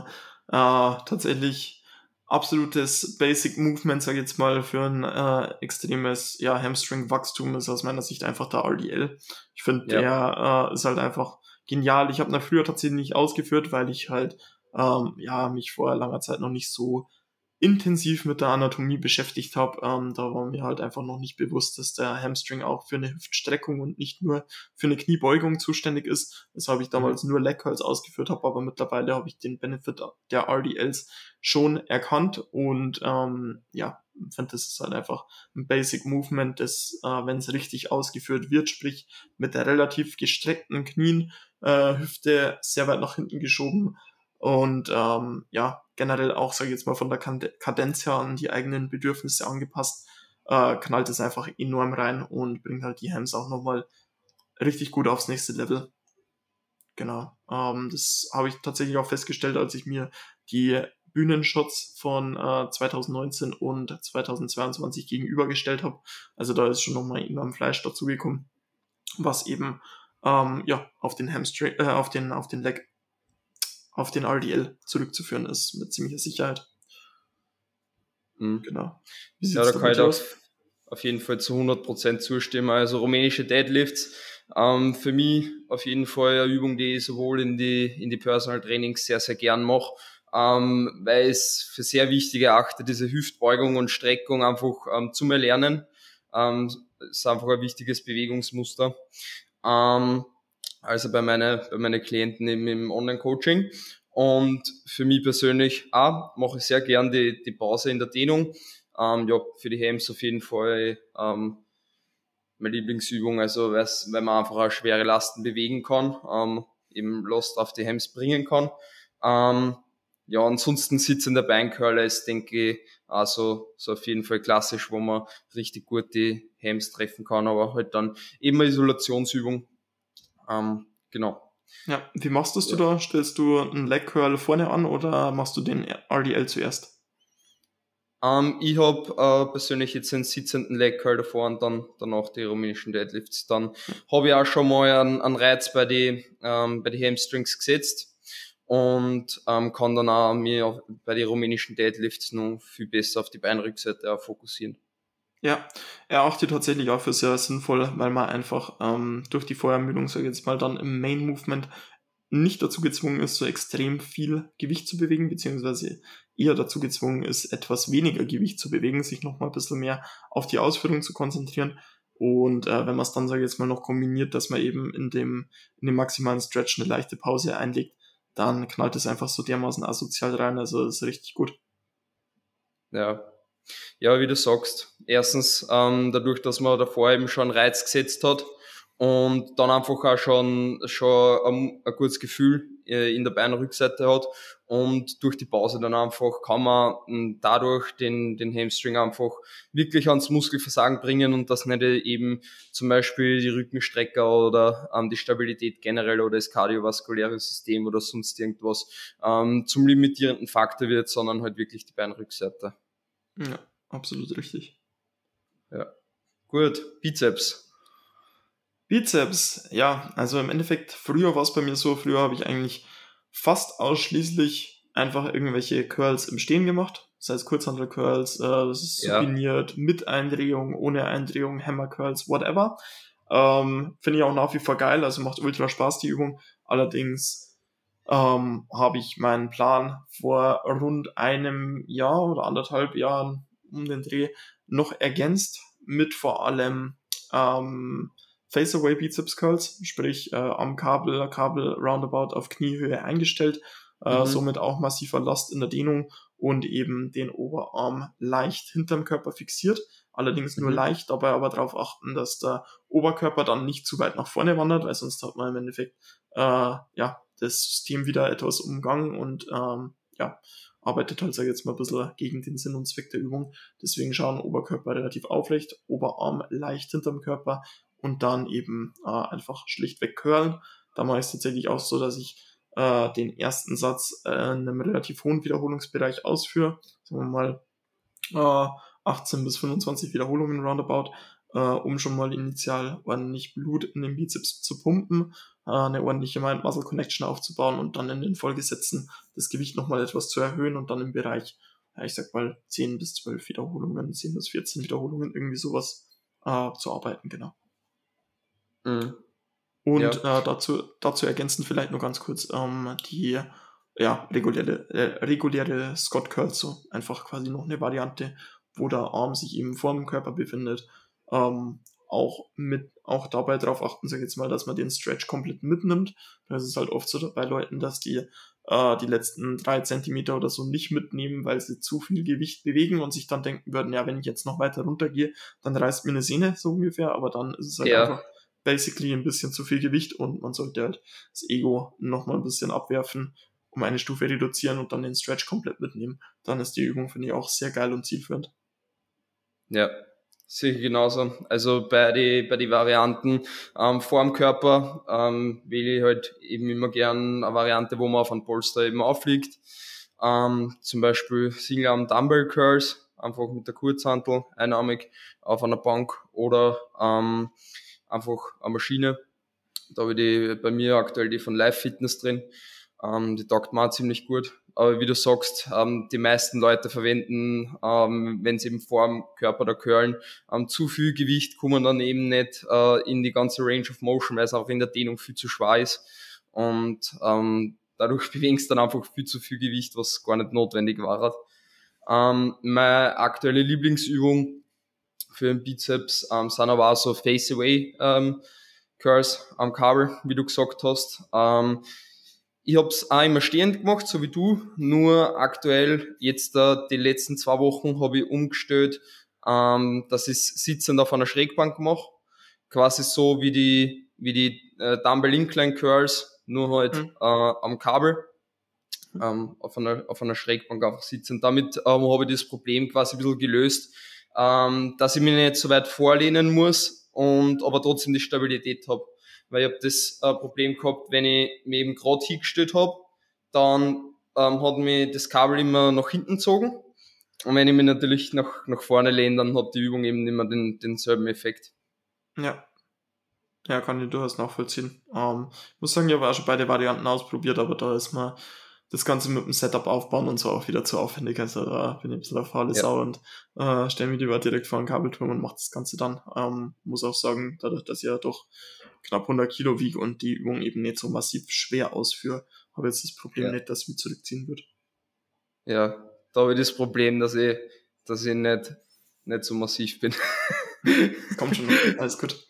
äh, tatsächlich absolutes Basic Movement, sage ich jetzt mal, für ein äh, extremes ja, Hamstring-Wachstum ist aus meiner Sicht einfach der RDL. Ich finde, ja. der äh, ist halt einfach genial. Ich habe ihn früher tatsächlich nicht ausgeführt, weil ich halt ähm, ja, mich vor langer Zeit noch nicht so intensiv mit der Anatomie beschäftigt habe. Ähm, da war mir halt einfach noch nicht bewusst, dass der Hamstring auch für eine Hüftstreckung und nicht nur für eine Kniebeugung zuständig ist. Das habe ich mhm. damals nur Leg Curls ausgeführt habe, aber mittlerweile habe ich den Benefit der RDLs schon erkannt und ähm, ja, finde, das ist halt einfach ein Basic Movement, das, äh, wenn es richtig ausgeführt wird, sprich mit der relativ gestreckten Knien, äh, Hüfte sehr weit nach hinten geschoben, und ähm, ja, generell auch, sage ich jetzt mal, von der Kadenz her an die eigenen Bedürfnisse angepasst, äh, knallt es einfach enorm rein und bringt halt die Hams auch nochmal richtig gut aufs nächste Level. Genau. Ähm, das habe ich tatsächlich auch festgestellt, als ich mir die Bühnenshots von äh, 2019 und 2022 gegenübergestellt habe. Also da ist schon nochmal enorm Fleisch dazugekommen, was eben ähm, ja auf den Hamstring, äh, auf den auf den Leg auf den RDL zurückzuführen ist, mit ziemlicher Sicherheit. Mhm. Genau. ja, da kann ich auf, auf jeden Fall zu 100% zustimmen. Also rumänische Deadlifts, ähm, für mich auf jeden Fall eine Übung, die ich sowohl in die, in die Personal Trainings sehr, sehr gern mache, ähm, weil es für sehr wichtig erachte, diese Hüftbeugung und Streckung einfach ähm, zu erlernen. Ähm, ist einfach ein wichtiges Bewegungsmuster. Ähm, also bei meinen bei meine Klienten eben im Online-Coaching. Und für mich persönlich auch, mache ich sehr gern die, die Pause in der Dehnung. Ähm, ja, für die Hams auf jeden Fall ähm, meine Lieblingsübung, also weil man einfach auch schwere Lasten bewegen kann, ähm, eben Last auf die Hams bringen kann. Ähm, ja, ansonsten sitzender Beincurler ist, denke ich, also so auf jeden Fall klassisch, wo man richtig gut die Hams treffen kann, aber halt dann eben eine Isolationsübung, ähm, genau. Ja, wie machst das ja. du da? Stellst du einen Leg Curl vorne an oder machst du den RDL zuerst? Ähm, ich habe äh, persönlich jetzt einen sitzenden Leg Curl davor und dann danach die rumänischen Deadlifts. Dann mhm. habe ich auch schon mal einen, einen Reiz bei die, ähm, bei die Hamstrings gesetzt und ähm, kann dann auch mir bei den rumänischen Deadlifts noch viel besser auf die Beinrückseite fokussieren. Ja, er achtet tatsächlich auch für sehr sinnvoll, weil man einfach ähm, durch die Vorermüdung, sage ich jetzt mal, dann im Main Movement nicht dazu gezwungen ist, so extrem viel Gewicht zu bewegen, beziehungsweise eher dazu gezwungen ist, etwas weniger Gewicht zu bewegen, sich nochmal ein bisschen mehr auf die Ausführung zu konzentrieren. Und äh, wenn man es dann, sage ich jetzt mal, noch kombiniert, dass man eben in dem, in dem maximalen Stretch eine leichte Pause einlegt, dann knallt es einfach so dermaßen asozial rein. Also ist richtig gut. Ja. Ja, wie du sagst. Erstens, ähm, dadurch, dass man davor eben schon Reiz gesetzt hat, und dann einfach auch schon, schon ein, ein gutes Gefühl äh, in der Beinrückseite hat und durch die Pause dann einfach kann man hm, dadurch den, den Hamstring einfach wirklich ans Muskelversagen bringen und das nicht eben zum Beispiel die Rückenstrecker oder ähm, die Stabilität generell oder das kardiovaskuläre System oder sonst irgendwas ähm, zum limitierenden Faktor wird, sondern halt wirklich die Beinrückseite. Ja, absolut richtig. Ja. Gut, Bizeps. Bizeps, ja, also im Endeffekt, früher war es bei mir so, früher habe ich eigentlich fast ausschließlich einfach irgendwelche Curls im Stehen gemacht. Das heißt Kurzhandel-Curls, äh, supiniert, ja. mit Eindrehung, ohne Eindrehung, Hammer-Curls, whatever. Ähm, Finde ich auch nach wie vor geil, also macht ultra Spaß die Übung. Allerdings ähm, habe ich meinen Plan vor rund einem Jahr oder anderthalb Jahren um den Dreh noch ergänzt mit vor allem ähm, Faceaway Bizeps Curls, sprich äh, am Kabel, Kabel roundabout auf Kniehöhe eingestellt, äh, mhm. somit auch massiver Last in der Dehnung und eben den Oberarm leicht hinterm Körper fixiert. Allerdings nur mhm. leicht, dabei aber darauf achten, dass der Oberkörper dann nicht zu weit nach vorne wandert, weil sonst hat man im Endeffekt äh, ja das System wieder etwas umgangen und ähm, ja, arbeitet halt, sag ich jetzt mal, ein bisschen gegen den Sinn und Zweck der Übung. Deswegen schauen Oberkörper relativ aufrecht, Oberarm leicht hinterm Körper und dann eben äh, einfach schlichtweg curlen. Da mache ich es tatsächlich auch so, dass ich äh, den ersten Satz äh, in einem relativ hohen Wiederholungsbereich ausführe. Sagen wir mal äh, 18 bis 25 Wiederholungen roundabout, äh, um schon mal initial ordentlich Blut in den Bizeps zu pumpen, äh, eine ordentliche Mind-Muscle-Connection aufzubauen und dann in den Folgesätzen das Gewicht nochmal etwas zu erhöhen und dann im Bereich, ja, ich sag mal 10 bis 12 Wiederholungen, 10 bis 14 Wiederholungen, irgendwie sowas äh, zu arbeiten, genau. Mhm. Und ja. äh, dazu, dazu ergänzen vielleicht nur ganz kurz ähm, die ja, reguläre, äh, reguläre Scott Curls, so einfach quasi noch eine Variante, wo der Arm sich eben vor dem Körper befindet. Ähm, auch mit, auch dabei darauf achten, sag ich jetzt mal, dass man den Stretch komplett mitnimmt. Das ist halt oft so bei Leuten, dass die äh, die letzten drei Zentimeter oder so nicht mitnehmen, weil sie zu viel Gewicht bewegen und sich dann denken würden, ja, wenn ich jetzt noch weiter runtergehe, dann reißt mir eine Sehne so ungefähr, aber dann ist es halt ja. einfach basically ein bisschen zu viel Gewicht und man sollte halt das Ego nochmal ein bisschen abwerfen, um eine Stufe reduzieren und dann den Stretch komplett mitnehmen. Dann ist die Übung, finde ich, auch sehr geil und zielführend. Ja, sicher genauso. Also bei die, bei die Varianten ähm, vor dem Körper ähm, wähle ich halt eben immer gern eine Variante, wo man auf einem Polster eben aufliegt. Ähm, zum Beispiel Single Arm Dumbbell Curls, einfach mit der Kurzhantel einarmig auf einer Bank oder ähm, einfach eine Maschine. Da habe ich die, bei mir aktuell die von Live Fitness drin. Ähm, die taugt mir auch ziemlich gut. Aber wie du sagst, ähm, die meisten Leute verwenden, ähm, wenn sie eben vor dem Körper da curlen, ähm, zu viel Gewicht, kommen dann eben nicht äh, in die ganze Range of Motion, weil es auch in der Dehnung viel zu schwer ist. Und ähm, dadurch bewegst du dann einfach viel zu viel Gewicht, was gar nicht notwendig war. Ähm, meine aktuelle Lieblingsübung für den Bizeps ähm, sind aber auch so Face-Away Curls am Kabel, wie du gesagt hast. Ich habe es auch immer stehend gemacht, so wie du, nur aktuell jetzt äh, die letzten zwei Wochen habe ich umgestellt, ähm, dass ich sitzend auf einer Schrägbank mache. Quasi so wie die, wie die äh, Dumbbell Incline Curls, nur halt mhm. äh, am Kabel. Ähm, auf, einer, auf einer Schrägbank einfach sitzen. Damit ähm, habe ich das Problem quasi ein bisschen gelöst, ähm, dass ich mich nicht so weit vorlehnen muss und aber trotzdem die Stabilität habe. Weil ich habe das äh, Problem gehabt, wenn ich mich eben gerade hingestellt habe, dann ähm, hat mich das Kabel immer nach hinten gezogen. Und wenn ich mich natürlich nach, nach vorne lehne, dann hat die Übung eben immer den, denselben Effekt. Ja. Ja, kann ich durchaus nachvollziehen. Ähm, ich muss sagen, ich habe auch schon beide Varianten ausprobiert, aber da ist man das Ganze mit dem Setup aufbauen und so auch wieder zu aufwendig. Also da bin ich ein bisschen auf faule ja. Sau und äh, stelle mich lieber direkt vor einen Kabelturm und mache das Ganze dann. Ähm, muss auch sagen, dadurch, dass ich ja doch knapp 100 Kilo wiege und die Übung eben nicht so massiv schwer ausführe, habe jetzt das Problem ja. nicht, dass mich zurückziehen wird. Ja, da habe ich das Problem, dass ich, dass ich nicht, nicht so massiv bin. Kommt schon, alles gut.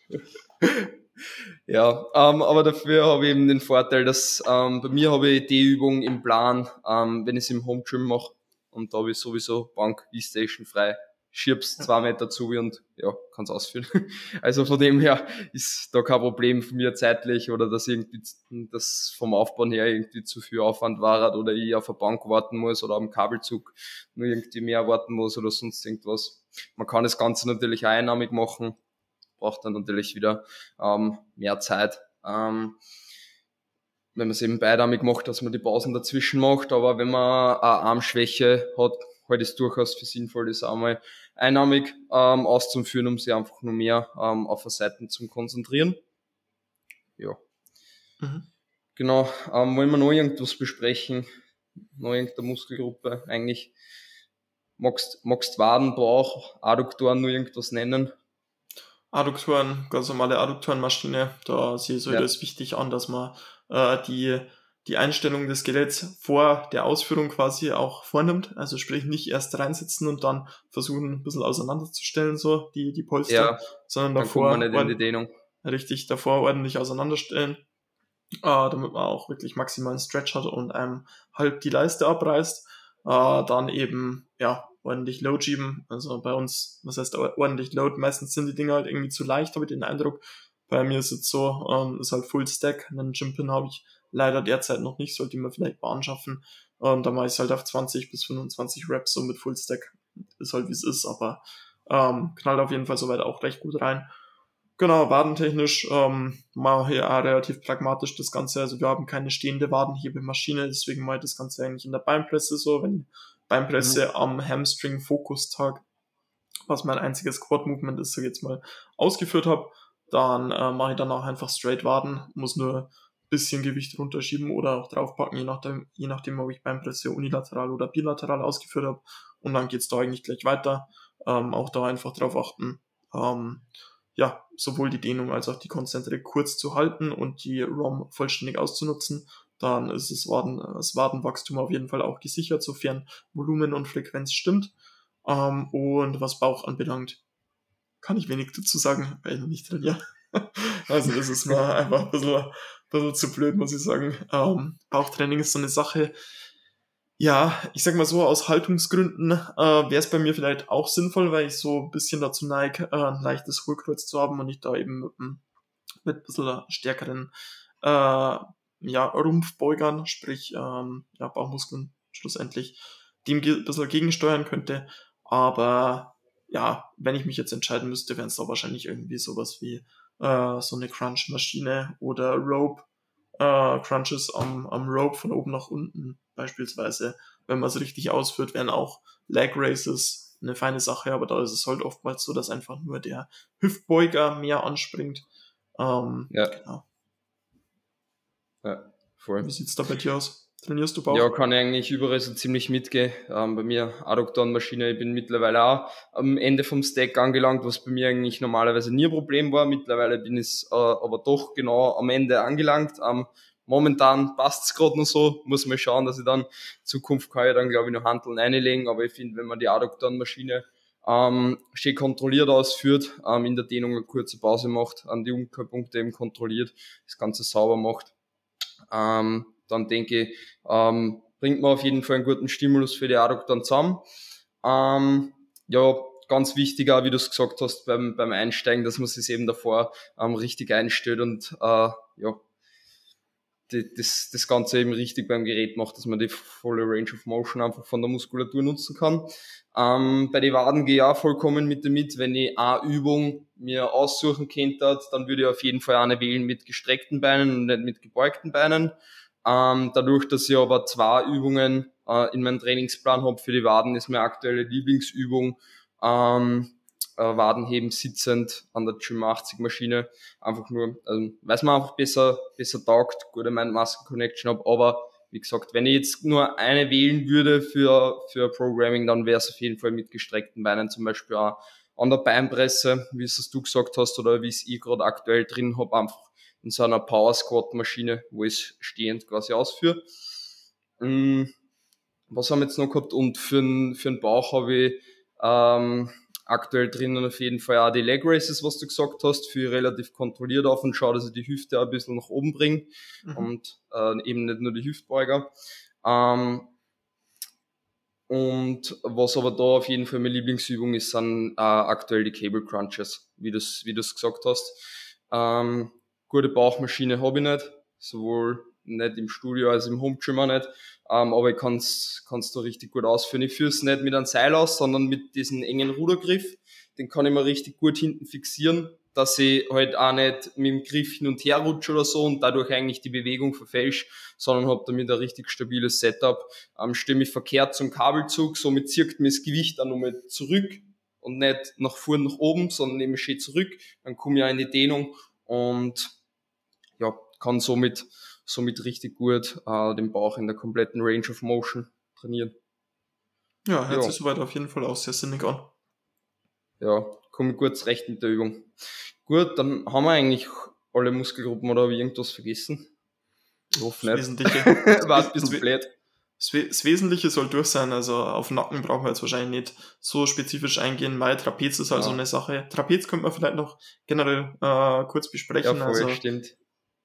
Ja, ähm, aber dafür habe ich eben den Vorteil, dass ähm, bei mir habe ich die Übung im Plan, ähm, wenn ich es im Home Gym mache und da habe ich sowieso Bank V-Station frei, schiebst zwei Meter zu und ja, kann's ausführen. Also von dem her ist da kein Problem von mir zeitlich oder dass irgendwie das vom Aufbauen her irgendwie zu viel Aufwand war oder ich auf der Bank warten muss oder am Kabelzug nur irgendwie mehr warten muss oder sonst irgendwas. Man kann das Ganze natürlich auch einnahmig machen braucht dann natürlich wieder ähm, mehr Zeit. Ähm, wenn man es eben beidarmig macht, dass man die Pausen dazwischen macht, aber wenn man eine Armschwäche hat, halt es durchaus für sinnvoll, das einmal einarmig ähm, auszuführen, um sich einfach nur mehr ähm, auf der Seite zu konzentrieren. Ja. Mhm. Genau, ähm, wollen wir noch irgendwas besprechen? Noch irgendeine Muskelgruppe eigentlich? Magst, magst Waden, Bauch, Adduktoren nur irgendwas nennen? Adduktoren, ganz normale Adduktorenmaschine, da sehe ich so ja. das wichtig an, dass man äh, die, die Einstellung des Skeletts vor der Ausführung quasi auch vornimmt. Also sprich nicht erst reinsitzen und dann versuchen ein bisschen auseinanderzustellen, so die, die Polster, ja, sondern davor richtig davor ordentlich auseinanderstellen, äh, damit man auch wirklich maximalen Stretch hat und einem halb die Leiste abreißt. Äh, dann eben ja ordentlich Load schieben. Also bei uns, was heißt ordentlich Load? Meistens sind die Dinge halt irgendwie zu leicht, habe ich den Eindruck. Bei mir ist es so, ähm, ist halt Full Stack. Einen Gympin habe ich leider derzeit noch nicht, sollte mir vielleicht mal anschaffen. Ähm, da mache ich es halt auf 20 bis 25 Reps so mit Full Stack. Ist halt wie es ist, aber ähm, knallt auf jeden Fall soweit auch recht gut rein. Genau, wadentechnisch ähm, mache ich auch relativ pragmatisch das Ganze. Also wir haben keine stehende Wadenhebemaschine, deswegen mache ich das Ganze eigentlich in der Beinpresse so. Wenn ich Beinpresse mhm. am Hamstring-Fokustag, was mein einziges Quad-Movement ist, so jetzt mal ausgeführt habe, dann äh, mache ich danach einfach straight Waden, muss nur bisschen Gewicht runterschieben oder auch draufpacken, je nachdem, je nachdem ob ich Beinpresse unilateral oder bilateral ausgeführt habe. Und dann geht's da eigentlich gleich weiter. Ähm, auch da einfach drauf achten, ähm, ja, sowohl die Dehnung als auch die Konzentre kurz zu halten und die ROM vollständig auszunutzen dann ist das, Waden, das Wadenwachstum auf jeden Fall auch gesichert, sofern Volumen und Frequenz stimmt. Ähm, und was Bauch anbelangt, kann ich wenig dazu sagen, weil ich noch nicht trainiere. also das ist mir einfach ein bisschen, bisschen zu blöd, muss ich sagen. Ähm, Bauchtraining ist so eine Sache, ja, ich sag mal so, aus Haltungsgründen äh, wäre es bei mir vielleicht auch sinnvoll, weil ich so ein bisschen dazu neige, äh, ein leichtes Hohlkreuz zu haben und ich da eben mit, mit ein bisschen stärkeren äh, ja, Rumpfbeugern, sprich ähm, ja, Bauchmuskeln schlussendlich, dem ein bisschen gegensteuern könnte. Aber ja, wenn ich mich jetzt entscheiden müsste, wären es da wahrscheinlich irgendwie sowas wie äh, so eine Crunch-Maschine oder Rope, äh, Crunches am, am Rope von oben nach unten beispielsweise. Wenn man es richtig ausführt, wären auch Leg Races eine feine Sache, aber da ist es halt oftmals so, dass einfach nur der Hüftbeuger mehr anspringt. Ähm, ja. Genau. Ja, voll. Wie sieht's da bei dir aus? Trainierst du Bauch? Ja, kann ich eigentlich überall so ziemlich mitgehen. Ähm, bei mir Adduktorenmaschine, ich bin mittlerweile auch am Ende vom Stack angelangt, was bei mir eigentlich normalerweise nie ein Problem war. Mittlerweile bin ich äh, aber doch genau am Ende angelangt. Ähm, momentan passt's gerade noch so, muss man schauen, dass ich dann in Zukunft kann ich dann glaube ich noch Handeln einlegen, aber ich finde, wenn man die Adduktorenmaschine ähm, schön kontrolliert ausführt, ähm, in der Dehnung eine kurze Pause macht, an die Umkehrpunkte eben kontrolliert, das Ganze sauber macht, ähm, dann denke ich, ähm, bringt man auf jeden Fall einen guten Stimulus für die dann zusammen. Ähm, ja, ganz wichtig auch, wie du es gesagt hast, beim, beim Einsteigen, dass man sich eben davor ähm, richtig einstellt und äh, ja, die, das, das Ganze eben richtig beim Gerät macht, dass man die volle Range of Motion einfach von der Muskulatur nutzen kann. Ähm, bei den Waden gehe ich auch vollkommen mit damit. Wenn ich eine Übung mir aussuchen könnte, dann würde ich auf jeden Fall eine wählen mit gestreckten Beinen und nicht mit gebeugten Beinen. Ähm, dadurch, dass ich aber zwei Übungen äh, in meinem Trainingsplan habe für die Waden, ist meine aktuelle Lieblingsübung ähm, äh, Wadenheben sitzend an der Gym 80 Maschine. Einfach nur, also, weil es mir einfach besser, besser taugt, gute Mind-Muscle-Connection habe, aber wie gesagt, wenn ich jetzt nur eine wählen würde für, für Programming, dann wäre es auf jeden Fall mit gestreckten Beinen zum Beispiel auch an der Beinpresse, wie es du gesagt hast, oder wie es ich gerade aktuell drin habe, einfach in so einer Power Squat Maschine, wo ich es stehend quasi ausführe. Mhm. Was haben wir jetzt noch gehabt? Und für den, für den Bauch habe ich ähm, aktuell drinnen auf jeden Fall auch die Leg Races, was du gesagt hast, für relativ kontrolliert auf und schaue, dass ich die Hüfte auch ein bisschen nach oben bringe mhm. und äh, eben nicht nur die Hüftbeuger. Ähm, und was aber da auf jeden Fall meine Lieblingsübung ist, sind äh, aktuell die Cable Crunches, wie du es wie du's gesagt hast. Ähm, gute Bauchmaschine habe ich nicht, sowohl nicht im Studio als im Home Gym auch nicht. Ähm, aber ich kann es da richtig gut ausführen. Ich führe es nicht mit einem Seil aus, sondern mit diesem engen Rudergriff. Den kann ich mir richtig gut hinten fixieren, dass ich halt auch nicht mit dem Griff hin und her rutsche oder so und dadurch eigentlich die Bewegung verfälsche, sondern habe damit ein richtig stabiles Setup. Ähm, stehe mich verkehrt zum Kabelzug, somit zirkt mir das Gewicht dann nochmal zurück und nicht nach vorn nach oben, sondern nehme schön zurück. Dann komme ich auch in die Dehnung und ja, kann somit somit richtig gut äh, den Bauch in der kompletten Range of Motion trainieren. Ja, hört ja. sich soweit auf jeden Fall auch sehr sinnig an. Ja, komme gut zurecht mit der Übung. Gut, dann haben wir eigentlich alle Muskelgruppen oder habe ich irgendwas vergessen? Ich hoffe nicht. Wesentliche. War ein bisschen blöd. Das Wesentliche soll durch sein, also auf Nacken brauchen wir jetzt wahrscheinlich nicht so spezifisch eingehen. Mein Trapez ist also ja. eine Sache. Trapez könnte man vielleicht noch generell äh, kurz besprechen. Ja, voll, also, stimmt.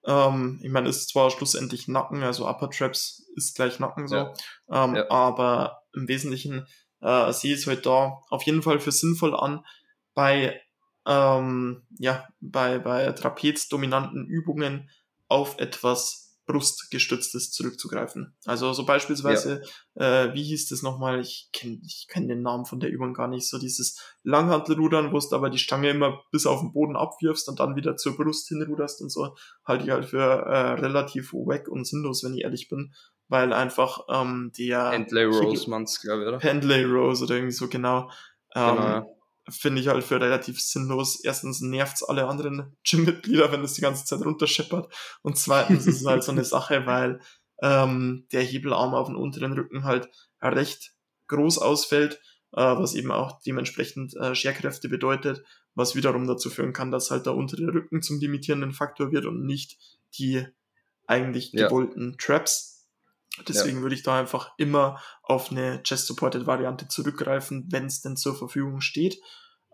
Ähm, ich meine, ist zwar schlussendlich Nacken, also Upper Traps ist gleich Nacken so, ja. Ähm, ja. aber im Wesentlichen äh, sehe ich es halt da auf jeden Fall für sinnvoll an, bei ähm, ja, bei, bei trapezdominanten Übungen auf etwas brustgestütztes zurückzugreifen. Also so beispielsweise, ja. äh, wie hieß das nochmal? Ich kenne ich kenn den Namen von der Übung gar nicht. So dieses Langhantelrudern, wo du aber die Stange immer bis auf den Boden abwirfst und dann wieder zur Brust hinruderst und so, halte ich halt für äh, relativ wack und sinnlos, wenn ich ehrlich bin, weil einfach ähm, der Pendlay Rose, man's, glaube ich, oder? Pendlay Rose oder irgendwie so genau. Ähm, genau finde ich halt für relativ sinnlos. Erstens nervt's alle anderen Gym-Mitglieder, wenn das die ganze Zeit runterscheppert. Und zweitens ist es halt so eine Sache, weil ähm, der Hebelarm auf dem unteren Rücken halt recht groß ausfällt, äh, was eben auch dementsprechend äh, Scherkräfte bedeutet, was wiederum dazu führen kann, dass halt der untere Rücken zum limitierenden Faktor wird und nicht die eigentlich gewollten ja. Traps. Deswegen ja. würde ich da einfach immer auf eine Chest-Supported-Variante zurückgreifen, wenn es denn zur Verfügung steht.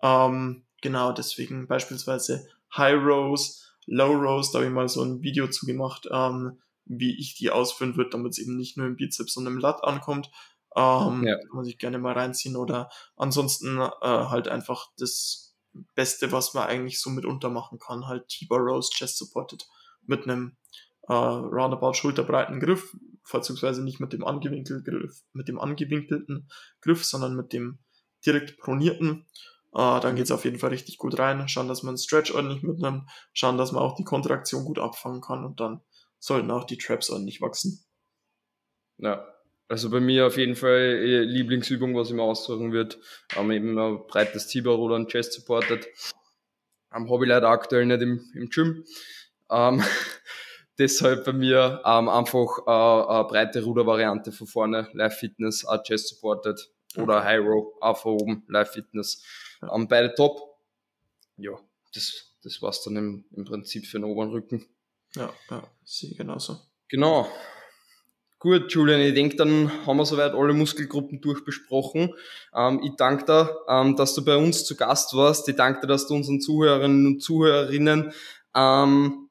Ähm, genau, deswegen beispielsweise High Rows, Low Rows, da habe ich mal so ein Video zu gemacht, ähm, wie ich die ausführen würde, damit es eben nicht nur im Bizeps und im Lat ankommt. Ähm, ja. Kann man sich gerne mal reinziehen oder ansonsten äh, halt einfach das Beste, was man eigentlich so mitunter machen kann, halt T-Bar Rows, Chest Supported mit einem äh, roundabout schulterbreiten Griff, vorzugsweise nicht mit dem angewinkelten Griff, mit dem angewinkelten Griff, sondern mit dem direkt pronierten. Äh, dann geht's auf jeden Fall richtig gut rein. Schauen, dass man Stretch ordentlich mitnimmt, schauen, dass man auch die Kontraktion gut abfangen kann und dann sollten auch die Traps ordentlich wachsen. Ja, also bei mir auf jeden Fall äh, Lieblingsübung, was ich mir aussuchen würde, ähm, eben ein breites T-Bar oder ein Chest supported. Habe ich leider aktuell nicht im, im Gym. Ähm, deshalb bei mir ähm, einfach äh, eine breite Rudervariante von vorne, Live Fitness, auch Chest Supported oder okay. High Row, auch von oben, Live Fitness. Ähm, beide top. Ja, das, das war's dann im, im Prinzip für den oberen Rücken. Ja, ja, sehe genauso. Genau. Gut, Julian, ich denke, dann haben wir soweit alle Muskelgruppen durchbesprochen. Ähm, ich danke dir, ähm, dass du bei uns zu Gast warst. Ich danke dir, dass du unseren Zuhörerinnen und Zuhörerinnen ähm,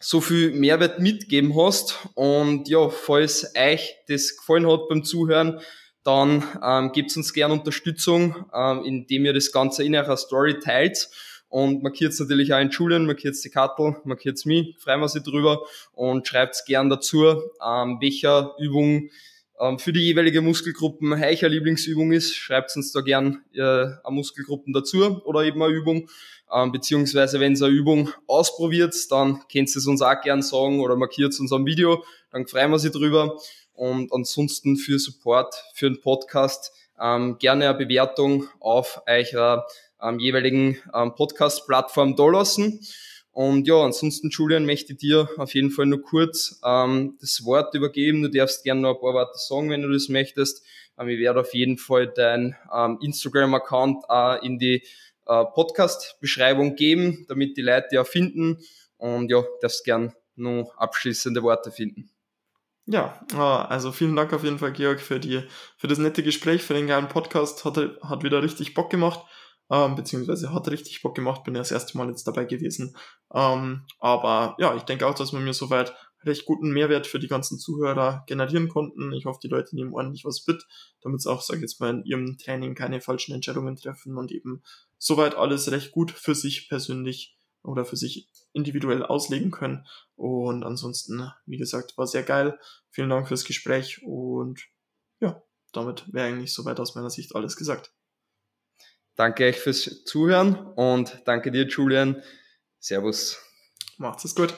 so viel Mehrwert mitgeben hast. Und ja, falls euch das gefallen hat beim Zuhören, dann ähm, gebt uns gerne Unterstützung, ähm, indem ihr das Ganze in eurer Story teilt und markiert natürlich auch in Schulen, markiert die Kattel, markiert mich, freuen wir sich drüber und schreibt gern dazu, ähm, welcher Übung für die jeweilige Muskelgruppen euer Lieblingsübung ist. Schreibt uns da gern äh, eine Muskelgruppen dazu oder eben eine Übung ähm, beziehungsweise wenn ihr eine Übung ausprobiert, dann könnt ihr es uns auch gern sagen oder markiert es uns am Video, dann freuen wir sie drüber. Und ansonsten für Support, für den Podcast, ähm, gerne eine Bewertung auf eurer ähm, jeweiligen ähm, Podcast-Plattform da lassen. Und ja, ansonsten, Julian, möchte ich dir auf jeden Fall nur kurz ähm, das Wort übergeben. Du darfst gerne noch ein paar Worte sagen, wenn du das möchtest. Ähm, ich werde auf jeden Fall dein ähm, Instagram-Account äh, in die äh, Podcast-Beschreibung geben, damit die Leute ja finden. und ja, darfst gern noch abschließende Worte finden. Ja, äh, also vielen Dank auf jeden Fall, Georg, für, die, für das nette Gespräch, für den geilen Podcast. Hat, hat wieder richtig Bock gemacht, ähm, beziehungsweise hat richtig Bock gemacht, bin ja das erste Mal jetzt dabei gewesen. Ähm, aber ja, ich denke auch, dass wir mir soweit recht guten Mehrwert für die ganzen Zuhörer generieren konnten. Ich hoffe, die Leute nehmen ordentlich was mit, damit sie auch, sag ich jetzt mal, in ihrem Training keine falschen Entscheidungen treffen und eben soweit alles recht gut für sich persönlich oder für sich individuell auslegen können. Und ansonsten, wie gesagt, war sehr geil. Vielen Dank fürs Gespräch und ja, damit wäre eigentlich soweit aus meiner Sicht alles gesagt. Danke euch fürs Zuhören und danke dir, Julian. Servus. Macht's es gut.